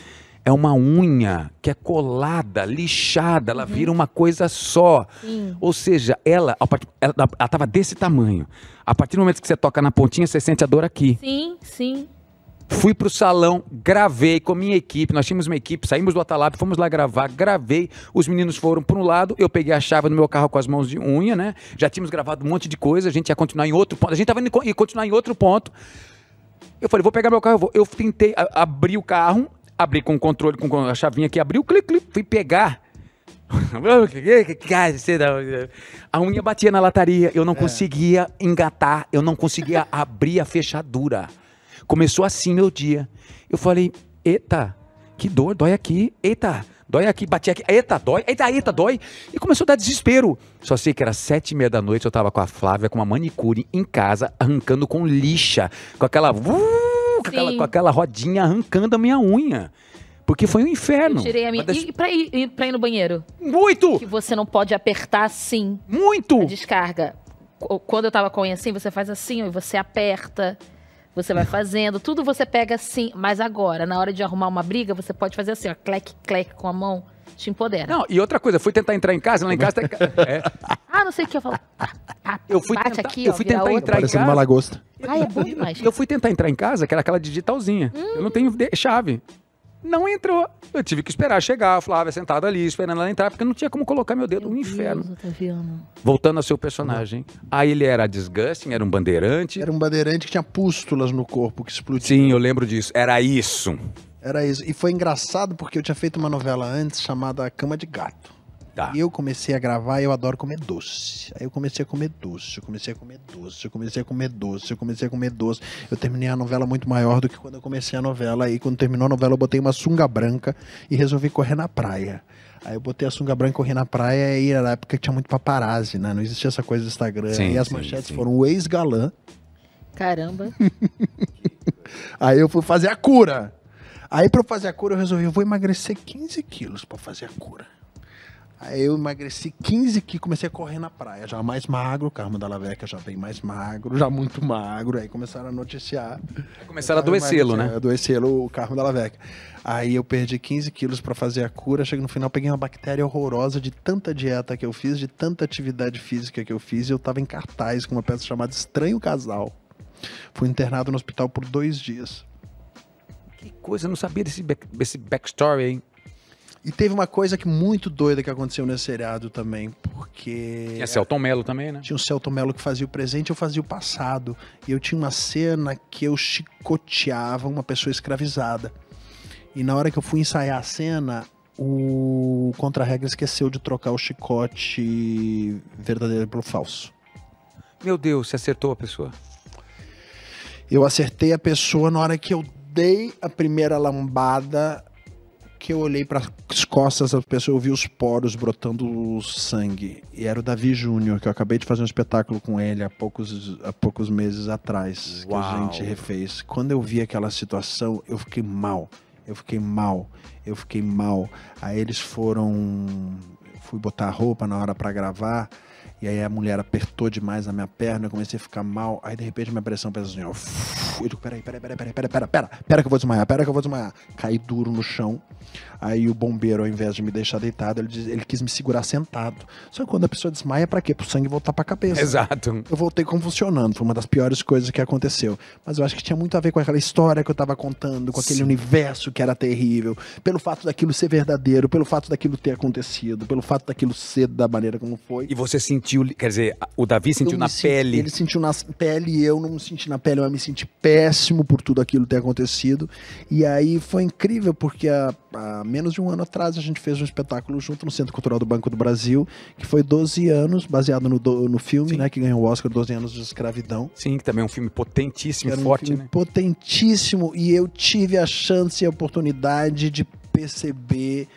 É uma unha que é colada, lixada, ela vira uma coisa só. Sim. Ou seja, ela, ela, ela tava desse tamanho. A partir do momento que você toca na pontinha, você sente a dor aqui. Sim, sim. Fui pro salão, gravei com a minha equipe. Nós tínhamos uma equipe, saímos do Atalab, fomos lá gravar, gravei. Os meninos foram para um lado, eu peguei a chave no meu carro com as mãos de unha, né? Já tínhamos gravado um monte de coisa, a gente ia continuar em outro ponto. A gente tava indo ia continuar em outro ponto. Eu falei, vou pegar meu carro, eu vou. Eu tentei a- abrir o carro, abri com o controle, com a chavinha aqui, abriu, clique, clique, fui pegar. A unha batia na lataria, eu não conseguia engatar, eu não conseguia abrir a fechadura. Começou assim meu dia. Eu falei, eita, que dor, dói aqui, eita, dói aqui, bati aqui, eita, dói, eita, eita, dói. E começou a dar desespero. Só sei que era sete e meia da noite, eu tava com a Flávia, com uma manicure em casa, arrancando com lixa, com aquela, uh, com aquela, com aquela rodinha arrancando a minha unha. Porque foi um inferno. Eu tirei a minha. Das- E pra ir, e pra ir no banheiro? Muito! Que você não pode apertar assim Muito! a descarga. Qu- Quando eu tava com a unha assim, você faz assim, e você aperta. Você vai fazendo, tudo você pega assim. Mas agora, na hora de arrumar uma briga, você pode fazer assim, ó, clec, clec com a mão. Te empodera. Não, e outra coisa, fui tentar entrar em casa, lá em casa. tá- é, Ah, não sei o que eu falo. Pá, pá, Eu fui tentar- aqui, eu ó, fui vira tentar entrar em casa. uma lagosta. Ai, é bom demais. Eu fui tentar entrar em casa, que era aquela digitalzinha. Eu não tenho de- chave. Não entrou. Eu tive que esperar chegar, a Flávia sentada ali, esperando ela entrar, porque não tinha como colocar meu dedo no Meu inferno. Deus, Otaviano. Voltando ao seu personagem. Aí ele era disgusting, era um bandeirante. Era um bandeirante que tinha pústulas no corpo que explodiam. Sim, eu lembro disso. Era isso. Era isso. E foi engraçado porque eu tinha feito uma novela antes chamada Cama de Gato. Tá. E eu comecei a gravar e eu adoro comer doce. Aí eu comecei a comer doce, eu comecei a comer doce, eu comecei a comer doce, eu comecei a comer doce. Eu terminei a novela muito maior do que quando eu comecei a novela. Aí quando terminou a novela eu botei uma sunga branca e resolvi correr na praia. Aí eu botei a sunga branca e corri na praia e era na época que tinha muito paparazzi, né? Não existia essa coisa do Instagram. Sim, e as sim, manchetes sim. foram o ex-galã. Caramba. Aí eu fui fazer a cura. Aí pra eu fazer a cura eu resolvi, eu vou emagrecer 15 quilos pra fazer a cura. Aí eu emagreci 15 quilos, comecei a correr na praia, já mais magro, o Carmo da Laveca já bem mais magro, já muito magro, aí começaram a noticiar. Começaram a adoecê-lo, né? Adoecê-lo, o Carmo da Laveca. Aí eu perdi 15 quilos pra fazer a cura, chega no final, peguei uma bactéria horrorosa de tanta dieta que eu fiz, de tanta atividade física que eu fiz, e eu tava em cartaz com uma peça chamada Estranho Casal. Fui internado no hospital por dois dias. Que coisa, eu não sabia desse, back, desse backstory, hein? E teve uma coisa que muito doida que aconteceu nesse seriado também, porque Tinha Celton Mello também, né? tinha o Celton Mello que fazia o presente, eu fazia o passado. E eu tinha uma cena que eu chicoteava uma pessoa escravizada. E na hora que eu fui ensaiar a cena, o contra-regra esqueceu de trocar o chicote verdadeiro pelo falso. Meu Deus, você acertou a pessoa. Eu acertei a pessoa na hora que eu dei a primeira lambada, que eu olhei para as costas da pessoa, eu vi os poros brotando sangue. E era o Davi Júnior, que eu acabei de fazer um espetáculo com ele há poucos, há poucos meses atrás, que a Uau. gente refez. Quando eu vi aquela situação, eu fiquei mal. Eu fiquei mal. Eu fiquei mal. Aí eles foram. Fui botar a roupa na hora para gravar. E aí a mulher apertou demais a minha perna, eu comecei a ficar mal. Aí de repente minha pressão fez assim, ó. Eu digo, peraí, peraí, peraí, peraí, peraí, pera, pera, pera que eu vou desmaiar, pera que eu vou desmaiar. Caí duro no chão. Aí o bombeiro, ao invés de me deixar deitado, ele, diz- ele quis me segurar sentado. Só que quando a pessoa desmaia, pra quê? Pro sangue voltar pra cabeça. Exato. Eu voltei convulsionando, foi uma das piores coisas que aconteceu. Mas eu acho que tinha muito a ver com aquela história que eu tava contando, com aquele Sim. universo que era terrível, pelo fato daquilo ser verdadeiro, pelo fato daquilo ter acontecido, pelo fato daquilo ser da maneira como foi. E você sentiu, quer dizer, o Davi sentiu na senti- pele. Ele sentiu na pele e eu não me senti na pele, eu me senti péssimo por tudo aquilo ter acontecido. E aí foi incrível, porque há, há menos de um ano atrás a gente fez um espetáculo junto no Centro Cultural do Banco do Brasil, que foi 12 anos, baseado no, do- no filme, Sim. né, que ganhou o Oscar 12 anos de escravidão. Sim, que também é um filme potentíssimo, era um forte, filme né? potentíssimo e eu tive a chance e a oportunidade de perceber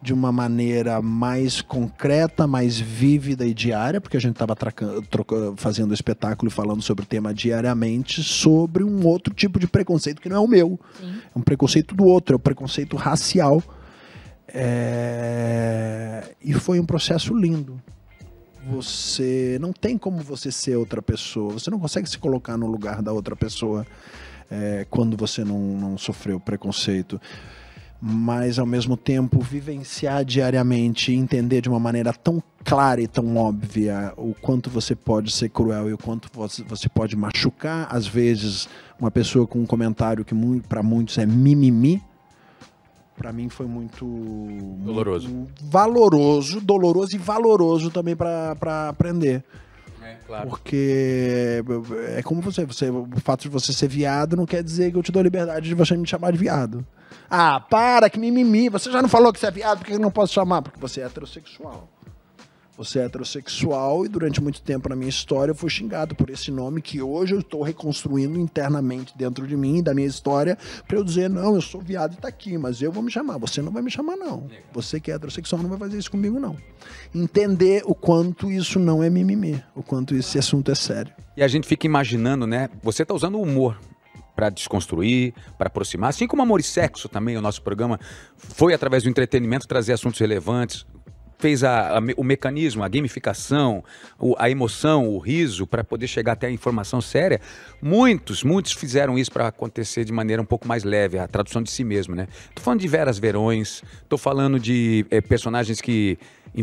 de uma maneira mais concreta, mais vívida e diária, porque a gente estava fazendo o espetáculo e falando sobre o tema diariamente, sobre um outro tipo de preconceito que não é o meu. Sim. É um preconceito do outro, é o preconceito racial. É, E foi um processo lindo. Você não tem como você ser outra pessoa. Você não consegue se colocar no lugar da outra pessoa é, quando você não, não sofreu preconceito. mas ao mesmo tempo vivenciar diariamente e entender de uma maneira tão clara e tão óbvia o quanto você pode ser cruel e o quanto você, pode machucar, às vezes, uma pessoa com um comentário que para muitos é mimimi. Para mim foi muito Doloroso. muito valoroso, doloroso e valoroso também para aprender. É, claro. Porque é como você, você. O fato de você ser viado não quer dizer que eu te dou liberdade de você me chamar de viado. Ah, para, que mimimi. Você já não falou que você é viado, por que eu não posso chamar? Porque você é heterossexual. Você é heterossexual e durante muito tempo na minha história eu fui xingado por esse nome que hoje eu estou reconstruindo internamente dentro de mim, da minha história, para eu dizer, não, eu sou viado e tá aqui, mas eu vou me chamar. Você não vai me chamar, não. Você que é heterossexual não vai fazer isso comigo, não. Entender o quanto isso não é mimimi, o quanto esse assunto é sério. E a gente fica imaginando, né? Você tá usando o humor para desconstruir, para aproximar, assim como Amor e Sexo também, o nosso programa foi através do entretenimento trazer assuntos relevantes, fez a, a, o mecanismo, a gamificação, o, a emoção, o riso para poder chegar até a informação séria. Muitos, muitos fizeram isso para acontecer de maneira um pouco mais leve, a tradução de si mesmo, né? Tô falando de Veras Verões, tô falando de é, personagens que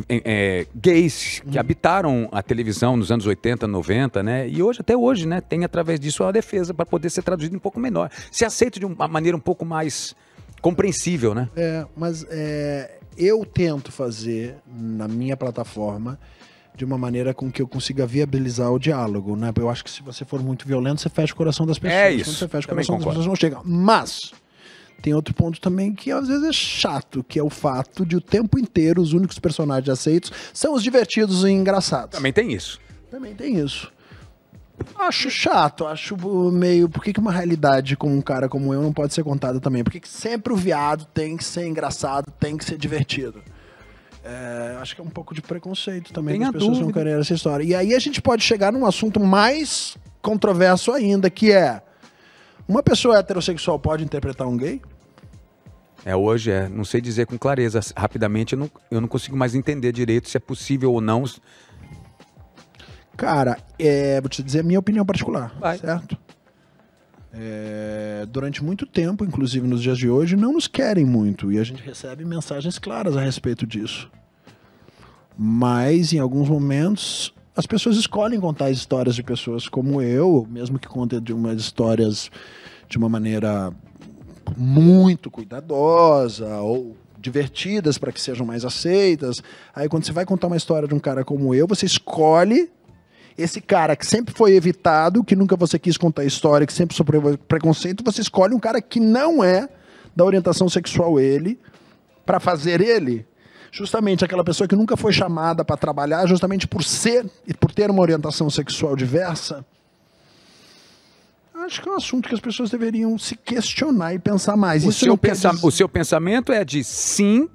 é, gays que habitaram a televisão nos anos 80, 90, né? E hoje, até hoje, né? Tem através disso a defesa para poder ser traduzido um pouco menor. Se aceita de uma maneira um pouco mais compreensível, né? É, mas é, eu tento fazer na minha plataforma de uma maneira com que eu consiga viabilizar o diálogo, né? Eu acho que se você for muito violento, você fecha o coração das pessoas. É isso. Quando você fecha o Também coração concordo. das pessoas, não chega. Mas tem outro ponto também que às vezes é chato, que é o fato de o tempo inteiro os únicos personagens aceitos são os divertidos e engraçados. Também tem isso. Também tem isso. Acho chato, acho meio. Por que, que uma realidade com um cara como eu não pode ser contada também? Por que, que sempre o viado tem que ser engraçado, tem que ser divertido? É, acho que é um pouco de preconceito também as pessoas não dúvida. querem essa história. E aí a gente pode chegar num assunto mais controverso ainda, que é. Uma pessoa heterossexual pode interpretar um gay? É hoje, é. Não sei dizer com clareza. Rapidamente eu não, eu não consigo mais entender direito se é possível ou não. Cara, é, vou te dizer a minha opinião particular, Vai. certo? É, durante muito tempo, inclusive nos dias de hoje, não nos querem muito e a gente recebe mensagens claras a respeito disso. Mas em alguns momentos as pessoas escolhem contar histórias de pessoas como eu, mesmo que contem de umas histórias de uma maneira muito cuidadosa ou divertidas para que sejam mais aceitas. Aí quando você vai contar uma história de um cara como eu, você escolhe esse cara que sempre foi evitado, que nunca você quis contar a história, que sempre sofreu preconceito, você escolhe um cara que não é da orientação sexual ele, para fazer ele justamente aquela pessoa que nunca foi chamada para trabalhar, justamente por ser e por ter uma orientação sexual diversa. Acho que é um assunto que as pessoas deveriam se questionar e pensar mais. O Isso seu, pensa- o seu pensamento é de sim,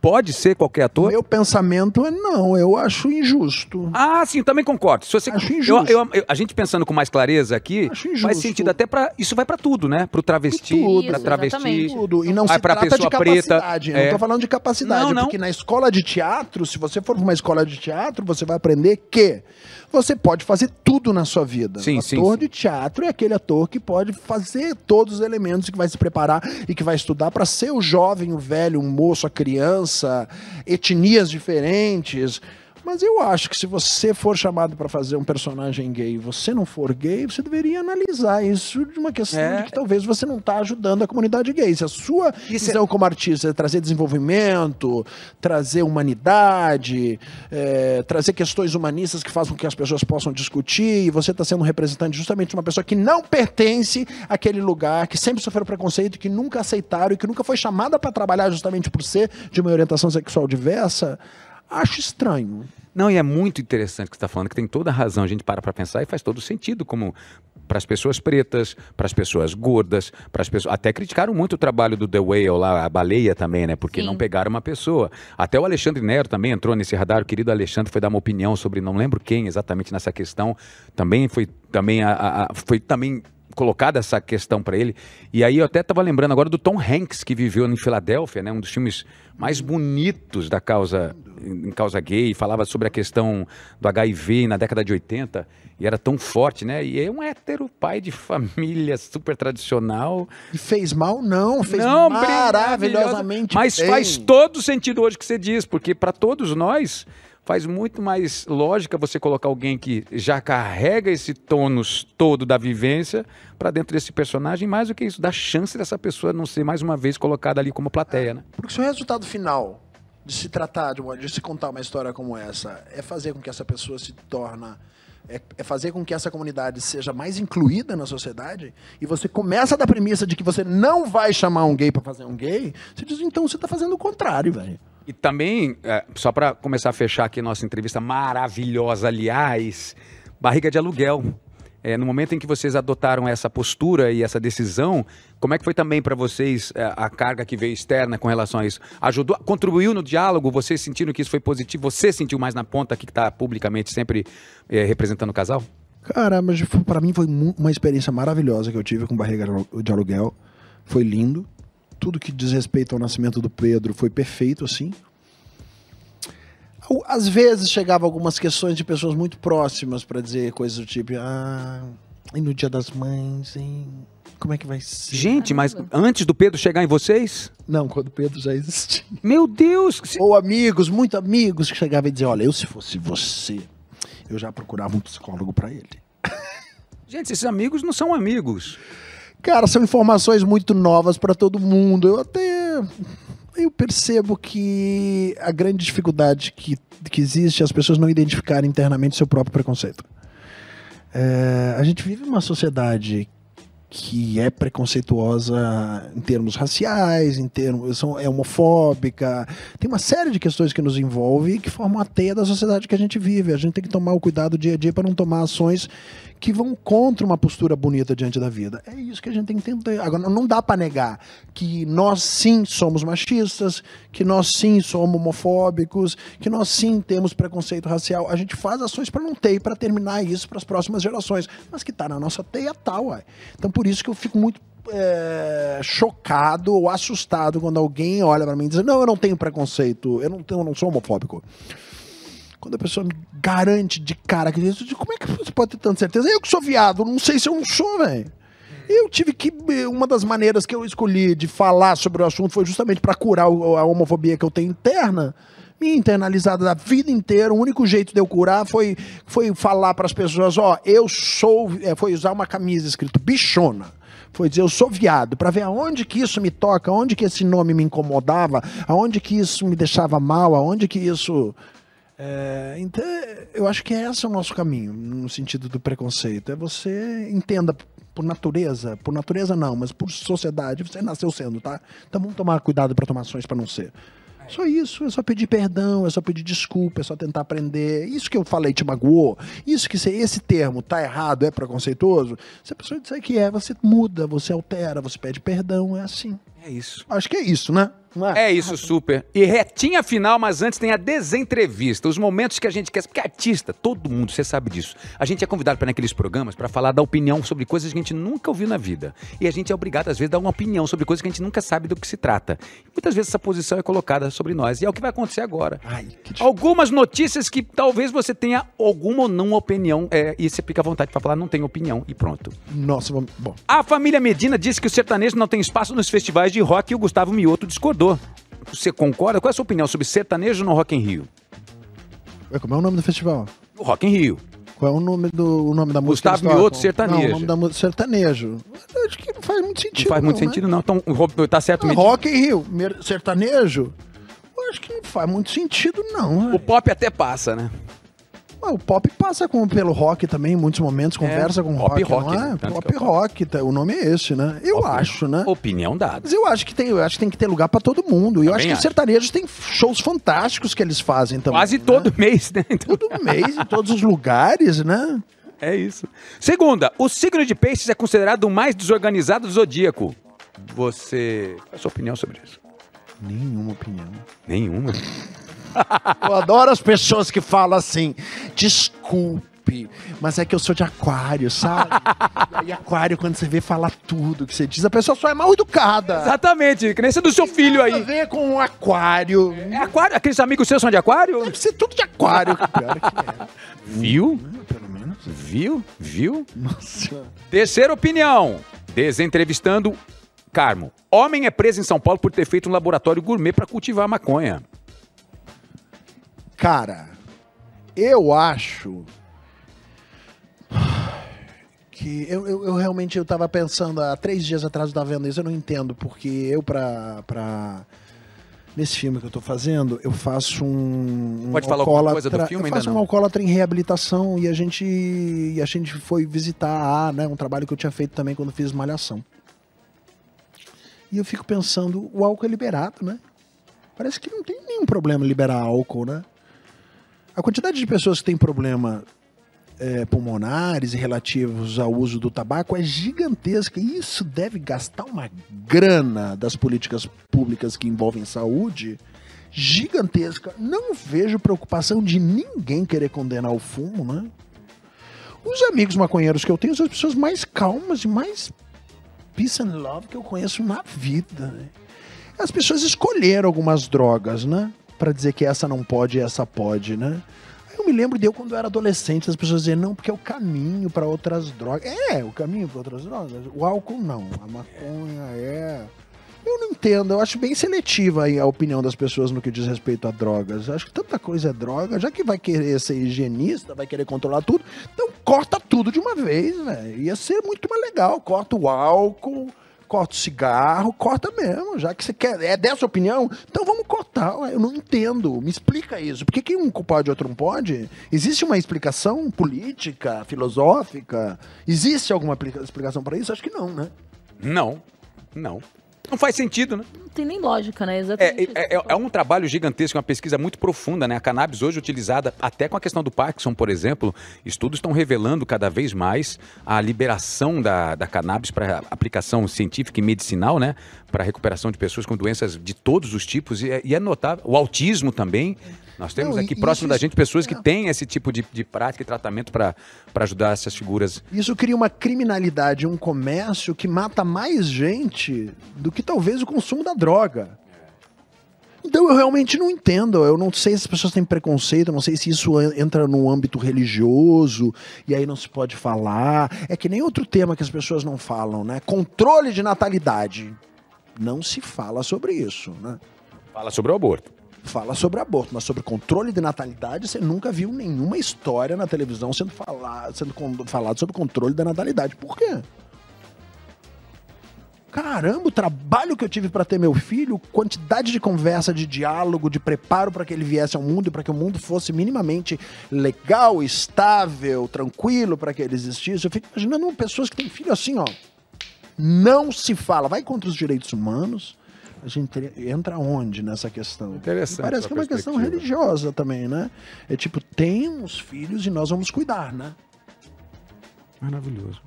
pode ser qualquer ator? Meu pensamento é não, eu acho injusto. Ah, sim, também concordo. Se você, Acho eu- injusto. eu- eu- a gente pensando com mais clareza aqui, Acho faz sentido até para isso vai para tudo, né? Para o travesti, para Isso, travesti. exatamente. Tudo. E não Vai se pra trata de pessoa preta, capacidade. é. Não tô falando de capacidade. Não, não. Porque na escola de teatro, se você for pra uma escola de teatro, você vai aprender que você pode fazer tudo na sua vida. Sim, sim, ator sim. de teatro é aquele ator que pode fazer todos os elementos, que vai se preparar e que vai estudar para ser o jovem, o velho, o moço, a criança, etnias diferentes. Mas eu acho que se você for chamado para fazer um personagem gay e você não for gay, você deveria analisar isso de uma questão É. de que talvez você não está ajudando a comunidade gay. Se a sua Isso visão como artista é trazer desenvolvimento, trazer humanidade, é, trazer questões humanistas que façam com que as pessoas possam discutir, e você está sendo um representante justamente de uma pessoa que não pertence àquele lugar, que sempre sofreu preconceito, que nunca aceitaram e que nunca foi chamada para trabalhar justamente por ser de uma orientação sexual diversa, acho estranho. Não, e é muito interessante o que você está falando, que tem toda a razão. A gente para para pensar e faz todo sentido, como para as pessoas pretas, para as pessoas gordas, para as pessoas. Até criticaram muito o trabalho do The Whale lá, a baleia também, né? Porque Sim. não pegaram uma pessoa. Até o Alexandre Nero também entrou nesse radar. O querido Alexandre foi dar uma opinião sobre não lembro quem exatamente nessa questão. Também foi também a- a- a- foi também colocado essa questão pra ele. E aí eu até tava lembrando agora do Tom Hanks, que viveu em Filadélfia, né? Um dos filmes mais bonitos da causa, em causa gay. Falava sobre a questão do HIV na década de 80. E era tão forte, né? E é um hétero, pai de família, super tradicional. E fez mal? Não, fez Não, maravilhosamente Mas bem. faz todo sentido hoje que você diz, porque para todos nós faz muito mais lógica você colocar alguém que já carrega esse tônus todo da vivência para dentro desse personagem, mais do que isso, dá chance dessa pessoa não ser mais uma vez colocada ali como plateia, né? Porque se o resultado final de se tratar, de, uma, de se contar uma história como essa, é fazer com que essa pessoa se torna. É, é fazer com que essa comunidade seja mais incluída na sociedade, e você começa da premissa de que você não vai chamar um gay para fazer um gay, você diz, então você tá fazendo o contrário, velho. E também, é, só para começar a fechar aqui nossa entrevista maravilhosa, aliás, barriga de aluguel. É, no momento em que vocês adotaram essa postura e essa decisão, como é que foi também para vocês é, a carga que veio externa com relação a isso? Ajudou, contribuiu no diálogo? Vocês sentiram que isso foi positivo? Você sentiu mais na ponta que está publicamente sempre é, representando o casal? Cara, mas pra mim foi uma experiência maravilhosa que eu tive com barriga de aluguel. Foi lindo. Tudo que diz respeito ao nascimento do Pedro foi perfeito, assim. Às vezes chegava algumas questões de pessoas muito próximas pra dizer coisas do tipo, ah, e no dia das mães, hein? Como é que vai ser? Gente, mas antes do Pedro chegar em vocês? Não, quando o Pedro já existia. Meu Deus! se- Ou amigos, muito amigos que chegavam e diziam, olha, eu se fosse você, eu já procurava um psicólogo pra ele. Gente, esses amigos não são amigos. Cara, são informações muito novas para todo mundo. Eu até eu percebo que a grande dificuldade que, que existe é as pessoas não identificarem internamente seu próprio preconceito. É, a gente vive uma sociedade que é preconceituosa em termos raciais, em termos são, é homofóbica, tem uma série de questões que nos envolvem e que formam a teia da sociedade que a gente vive. A gente tem que tomar o cuidado dia a dia para não tomar ações que vão contra uma postura bonita diante da vida. É isso que a gente tem que entender. Agora, não dá para negar que nós sim somos machistas, que nós sim somos homofóbicos, que nós sim temos preconceito racial. A gente faz ações para não ter e para terminar isso para as próximas gerações. Mas que tá na nossa teia tal, ué. Então por isso que eu fico muito é, chocado ou assustado quando alguém olha para mim e diz: Não, eu não tenho preconceito, eu não, tenho, eu não sou homofóbico. Quando a pessoa me garante de cara que diz, como é que você pode ter tanta certeza? Eu que sou viado, não sei se eu não sou, velho. Eu tive que. Uma das maneiras que eu escolhi de falar sobre o assunto foi justamente para curar a homofobia que eu tenho interna. Minha internalizada da vida inteira. O único jeito de eu curar foi, foi falar para as pessoas: ó, eu sou. é, Foi usar uma camisa escrito bichona. Foi dizer, eu sou viado, para ver aonde que isso me toca, aonde que esse nome me incomodava, aonde que isso me deixava mal, aonde que isso. É, então, eu acho que esse é o nosso caminho, no sentido do preconceito. É você entenda por natureza, por natureza não, mas por sociedade, você nasceu sendo, tá? Então vamos tomar cuidado para tomar ações para não ser. Só isso, é só pedir perdão, é só pedir desculpa, é só tentar aprender. Isso que eu falei te magoou, isso que se esse termo tá errado, é preconceituoso, se a pessoa disser que é, você muda, você altera, você pede perdão, é assim. É isso. Acho que é isso, né? Não é? É isso, super. E retinha final, mas antes tem a desentrevista. Os momentos que a gente quer. Porque artista, todo mundo, você sabe disso. A gente é convidado para naqueles programas para falar da opinião sobre coisas que a gente nunca ouviu na vida. E a gente é obrigado, às vezes, a dar uma opinião sobre coisas que a gente nunca sabe do que se trata. E muitas vezes essa posição é colocada sobre nós. E é o que vai acontecer agora. Ai. Algumas notícias que talvez você tenha alguma ou não opinião. É, e você fica à vontade para falar, não tem opinião. E pronto. Nossa, vamos. Bom. A família Medina disse que o sertanejo não tem espaço nos festivais de rock e o Gustavo Mioto discordou. Você concorda? Qual é a sua opinião sobre sertanejo no Rock in Rio? Ué, Como é o nome do festival? O Rock in Rio. Qual é o nome do o nome da música? Gustavo Mioto, sertanejo. Não, o nome da música sertanejo. Acho que não faz muito sentido. Não faz muito né? sentido, não. Então, tá certo. Ah. Rock in Rio, sertanejo. Eu acho que não faz muito sentido, não. O pop até passa, né? Ah, o pop passa com, pelo rock também, em muitos momentos, conversa com É, pop rock, rock, não é? né? Pop é o rock, tá- o nome é esse, né? Eu Opinião- acho, né? Opinião dada. Mas eu acho que tem, eu acho que tem que ter lugar pra todo mundo. E eu acho que os acho. sertanejos têm shows fantásticos que eles fazem também. Quase né? todo mês, né? Então, todo mês, em todos os lugares, né? é isso. Segunda, o signo de peixes é considerado o mais desorganizado do zodíaco. Você. Qual é a sua opinião sobre isso? Nenhuma opinião. Nenhuma. Eu adoro as pessoas que falam assim: desculpa, desculpe, mas é que eu sou de aquário, sabe? e aquário, quando você vê, fala tudo que você diz. A pessoa só é mal educada. Exatamente, que nem esse do seu filho Tem aí. ver com um aquário. É aquário? Aqueles amigos seus são de aquário? Deve ser tudo de aquário. Pior que é. Viu? Pelo menos. Viu? Viu? Nossa. Terceira opinião. Desentrevistando Carmo. Homem é preso em São Paulo por ter feito um laboratório gourmet para cultivar maconha. Cara, eu acho que eu, eu, eu realmente eu tava pensando há três dias atrás eu tava vendo isso, eu não entendo, porque eu pra, pra nesse filme que eu tô fazendo, eu faço um, um Pode falar alguma coisa do filme? Eu faço não. um alcoólatra em reabilitação e a gente e a gente foi visitar a, né, um trabalho que eu tinha feito também quando fiz malhação. E eu fico pensando, o álcool é liberado, né? Parece que não tem nenhum problema liberar álcool, né? A quantidade de pessoas que têm problema é, pulmonares e relativos ao uso do tabaco é gigantesca. E isso deve gastar uma grana das políticas públicas que envolvem saúde gigantesca. Não vejo preocupação de ninguém querer condenar o fumo, né? Os amigos maconheiros que eu tenho são as pessoas mais calmas e mais peace and love que eu conheço na vida. né? As pessoas escolheram algumas drogas, né? Pra dizer que essa não pode e essa pode, né? Eu me lembro de eu quando eu era adolescente, as pessoas diziam, não, porque é o caminho para outras drogas. É, o caminho para outras drogas. O álcool não, a maconha é. Eu não entendo, eu acho bem seletiva a opinião das pessoas no que diz respeito a drogas. Eu acho que tanta coisa é droga, já que vai querer ser higienista, vai querer controlar tudo, então corta tudo de uma vez, velho. Ia ser muito mais legal. Corta o álcool, corta o cigarro, corta mesmo, já que você quer. É dessa opinião? Então vamos cortar. Eu não entendo. Me explica isso. Por que, que um pode e outro não pode? Existe uma explicação política, filosófica? Existe alguma explicação para isso? Acho que não, né? Não, não. Não faz sentido, né? Não tem nem lógica, né? É, Exatamente. é, é- é um trabalho gigantesco, uma pesquisa muito profunda, né? A cannabis hoje utilizada até com a questão do Parkinson, por exemplo, estudos estão revelando cada vez mais a liberação da, da cannabis para aplicação científica e medicinal, né? Para recuperação de pessoas com doenças de todos os tipos. E é, e é notável. O autismo também. Nós temos Não, aqui e próximo isso- da gente pessoas que é. têm esse tipo de, de prática e tratamento para ajudar essas figuras. Isso cria uma criminalidade, um comércio que mata mais gente do que talvez o consumo da droga. Então eu realmente não entendo. Eu não sei se as pessoas têm preconceito, não sei se isso en- entra no âmbito religioso e aí não se pode falar. É que nem outro tema que as pessoas não falam, né? Controle de natalidade. Não se fala sobre isso, né? Fala sobre o aborto. Fala sobre aborto, mas sobre controle de natalidade, você nunca viu nenhuma história na televisão sendo, falar, sendo falado sobre controle da natalidade. Por quê? Caramba, o trabalho que eu tive para ter meu filho, quantidade de conversa, de diálogo, de preparo para que ele viesse ao mundo e para que o mundo fosse minimamente legal, estável, tranquilo para que ele existisse. Eu fico imaginando pessoas que têm filho assim, ó. Não se fala, vai contra os direitos humanos. A gente entra onde nessa questão? Interessante Parece que é uma questão religiosa também, né? É tipo, tem uns filhos e nós vamos cuidar, né? Maravilhoso.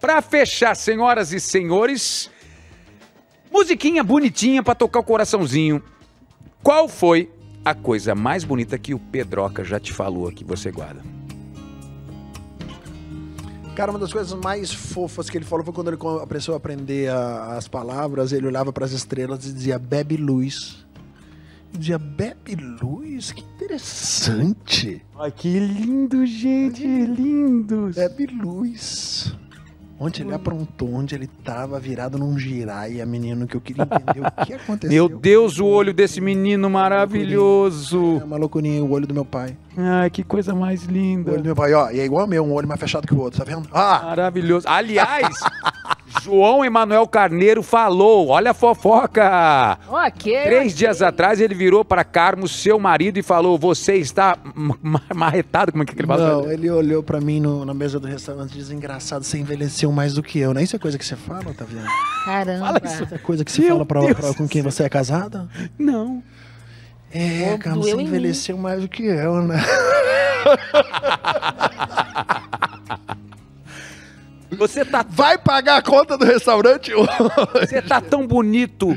Pra fechar, senhoras e senhores, musiquinha bonitinha pra tocar o coraçãozinho. Qual foi a coisa mais bonita que o Pedroca já te falou que você guarda? Cara, uma das coisas mais fofas que ele falou foi quando ele começou a aprender a- as palavras, ele olhava para as estrelas e dizia bebe luz. Dizia bebe luz? Que interessante. Ai, que lindo, gente, lindo. Bebe luz. Onde ele aprontou, onde ele tava virado num giraia, menino, que eu queria entender o que aconteceu. Meu Deus, o olho desse menino maravilhoso. É uma loucurinha, o olho do meu pai. Ai, que coisa mais O olho do linda. meu pai, ó, e é igual ao meu, um olho mais fechado que o outro, tá vendo? Ah! Maravilhoso. Aliás, João Emanuel Carneiro falou, olha a fofoca. Ok. Três ok. dias atrás ele virou para Carmo, seu marido, e falou: Você está ma- ma- marretado? Como é que ele fala? Não, ele olhou pra mim no- na mesa do restaurante e disse: Engraçado, você envelheceu mais do que eu, né? Isso é coisa que você fala, Otaviano? Caramba. Fala isso. Isso é coisa que você Meu fala pra, pra- com quem você é casada? Não. É, doeu você envelheceu mais do que eu, né? Você tá, Vai pagar a conta do restaurante? você tá tão bonito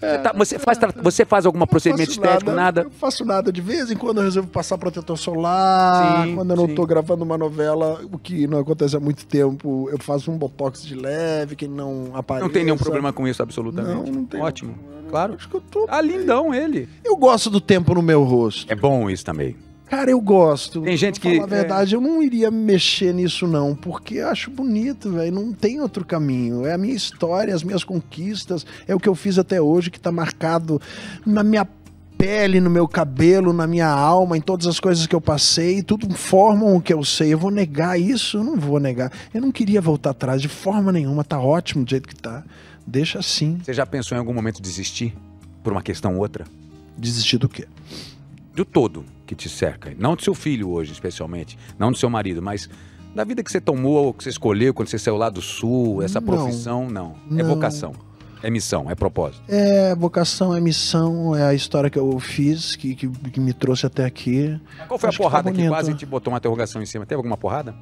Você, tá- você faz, tra- você faz algum procedimento estético, nada? Eu faço nada. De vez em quando eu resolvo passar protetor solar. Sim, quando eu não sim. tô gravando uma novela, o que não acontece há muito tempo, eu faço um botox de leve, que não apareça. Não tem nenhum problema com isso, absolutamente. Não, não tem. Ótimo. Claro. Acho que eu tô. Ah, lindão ele. Eu gosto do tempo no meu rosto. É bom isso também. Cara, eu gosto. Tem gente que- falar a verdade, eu não iria mexer nisso, não, porque eu acho bonito, velho. Não tem outro caminho. É a minha história, as minhas conquistas, é o que eu fiz até hoje, que tá marcado na minha pele, no meu cabelo, na minha alma, em todas as coisas que eu passei, tudo formam o que eu sei. Eu vou negar isso? Eu não vou negar. Eu não queria voltar atrás de forma nenhuma, tá ótimo do jeito que tá. Deixa assim. Você já pensou em algum momento desistir? Por uma questão ou outra? Desistir do quê? Do todo que te cerca. Não do seu filho hoje, especialmente. Não do seu marido, mas da vida que você tomou, que você escolheu quando você saiu lá do sul, essa Não. profissão, não. É Não. vocação. É missão, é propósito. É vocação, é missão, é a história que eu fiz, que, que, que me trouxe até aqui. Qual foi Acho a que porrada tá que, bonito. quase te botou uma interrogação em cima? Teve alguma porrada?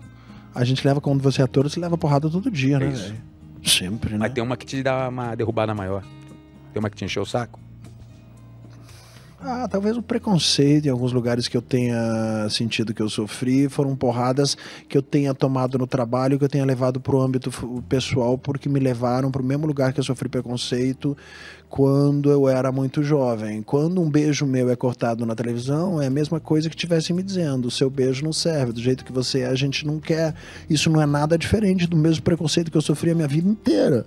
A gente leva, quando você é ator, você leva porrada todo dia, né? Isso. velho? Sempre, né? Mas tem uma que te dá uma derrubada maior. Tem uma que te encheu o saco. Ah, talvez o preconceito em alguns lugares que eu tenha sentido que eu sofri foram porradas que eu tenha tomado no trabalho, que eu tenha levado para o âmbito pessoal, porque me levaram para o mesmo lugar que eu sofri preconceito quando eu era muito jovem. Quando um beijo meu é cortado na televisão, é a mesma coisa que tivesse me dizendo: o seu beijo não serve, do jeito que você é, a gente não quer. Isso não é nada diferente do mesmo preconceito que eu sofri a minha vida inteira.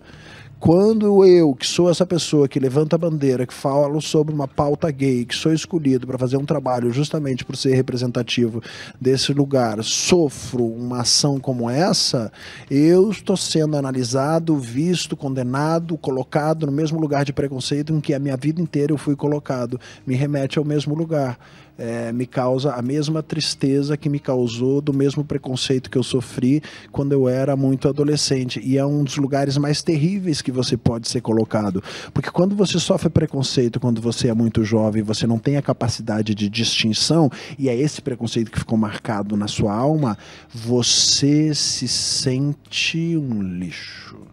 Quando eu, que sou essa pessoa que levanta a bandeira, que falo sobre uma pauta gay, que sou escolhido para fazer um trabalho justamente por ser representativo desse lugar, sofro uma ação como essa, eu estou sendo analisado, visto, condenado, colocado no mesmo lugar de preconceito em que a minha vida inteira eu fui colocado. Me remete ao mesmo lugar. É, me causa a mesma tristeza que me causou do mesmo preconceito que eu sofri quando eu era muito adolescente. E é um dos lugares mais terríveis que você pode ser colocado. Porque quando você sofre preconceito, quando você é muito jovem, você não tem a capacidade de distinção, e é esse preconceito que ficou marcado na sua alma, você se sente um lixo.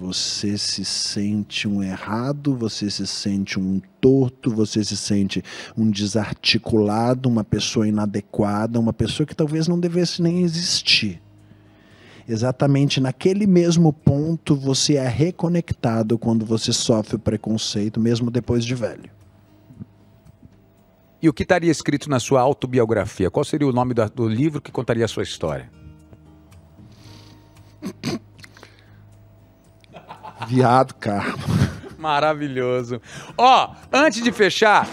Você se sente um errado, você se sente um torto, você se sente um desarticulado, uma pessoa inadequada, uma pessoa que talvez não devesse nem existir. Exatamente naquele mesmo ponto você é reconectado quando você sofre o preconceito, mesmo depois de velho. E o que estaria escrito na sua autobiografia? Qual seria o nome do livro que contaria a sua história? Viado, cara. Maravilhoso. Ó, antes de fechar,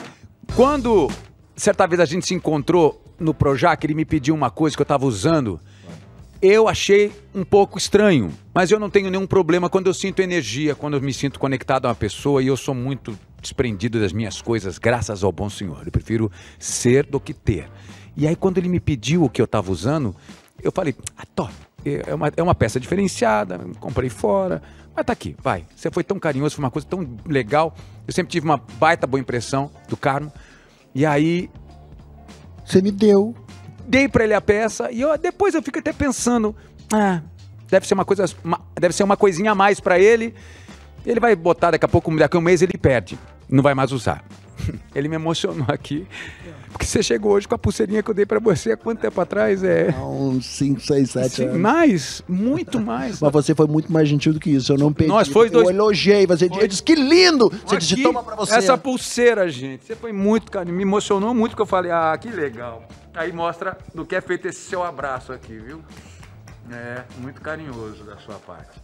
quando certa vez a gente se encontrou no Projac, ele me pediu uma coisa que eu tava usando. Eu achei um pouco estranho, mas eu não tenho nenhum problema quando eu sinto energia, quando eu me sinto conectado a uma pessoa e eu sou muito desprendido das minhas coisas, graças ao bom Senhor. Eu prefiro ser do que ter. E aí, quando ele me pediu o que eu estava usando, eu falei: ah, top, é uma, é uma peça diferenciada, comprei fora, mas tá aqui, vai. Você foi tão carinhoso, foi uma coisa tão legal. Eu sempre tive uma baita boa impressão do Carmo. E aí, Você me deu. dei pra ele a peça e eu, depois eu fico até pensando, ah, deve ser uma coisa, uma- deve ser uma coisinha a mais pra ele. Ele vai botar daqui a pouco, daqui a um mês ele perde, não vai mais usar. Ele me emocionou aqui, porque você chegou hoje com a pulseirinha que eu dei pra você há quanto tempo atrás? É Há uns 5, 6, 7 Sim, anos. mais, muito mais. Mas você foi muito mais gentil do que isso. Eu não pedi. Nós foi dois- Eu elogiei. Você eu disse que lindo. Você disse Aqui, toma pra você. Essa pulseira, gente, você foi muito, cara, me emocionou muito que eu falei, ah, que legal. Aí mostra do que é feito esse seu abraço aqui, viu? É, muito carinhoso da sua parte.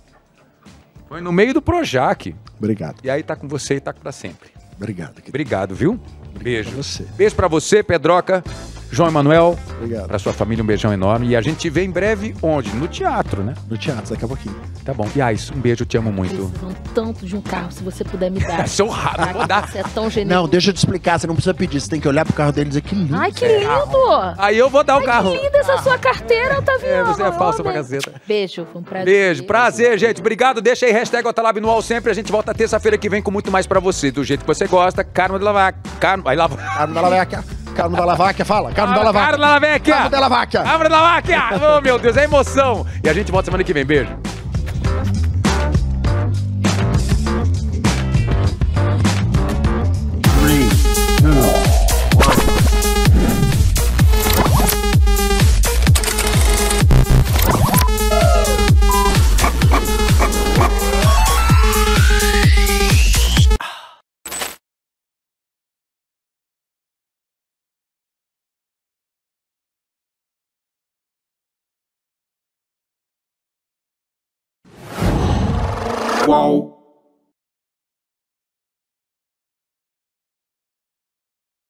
Foi no meio do Projac. Obrigado. E aí tá com você e tá pra sempre. Obrigado. querido. Obrigado, viu? Beijo. pra você. Beijo pra você, Pedroca, João Emanuel. Obrigado. Pra sua família, um beijão enorme. E a gente te vê em breve onde? No teatro, né? No teatro, daqui a pouquinho. Tá bom. E Ais, um beijo, te amo muito. Precisam tanto de um carro, se você puder me dar. Seu rabo, vou dar. Você é tão generoso. Não, deixa eu te explicar. Você não precisa pedir. Você tem que olhar pro carro dele e dizer que lindo. Ai, que lindo! Aí eu vou dar o carro. Que linda essa sua carteira, Otaviano. É, você é falsa pra caceta. Beijo, foi um prazer. Beijo, prazer, gente. Obrigado. Deixa aí hashtag Otalab no sempre. A gente volta terça-feira que vem com muito mais pra você. Do jeito que você gosta. Carmo de Lavac. Carmo. Aí lá. Carmo da Laváquia. Carmo da Laváquia, fala. Carmo da Laváquia. Carmo da Laváquia. Carmo da Laváquia. Carmo da Laváquia. Oh, meu Deus, é emoção. E a gente volta semana que vem. Beijo.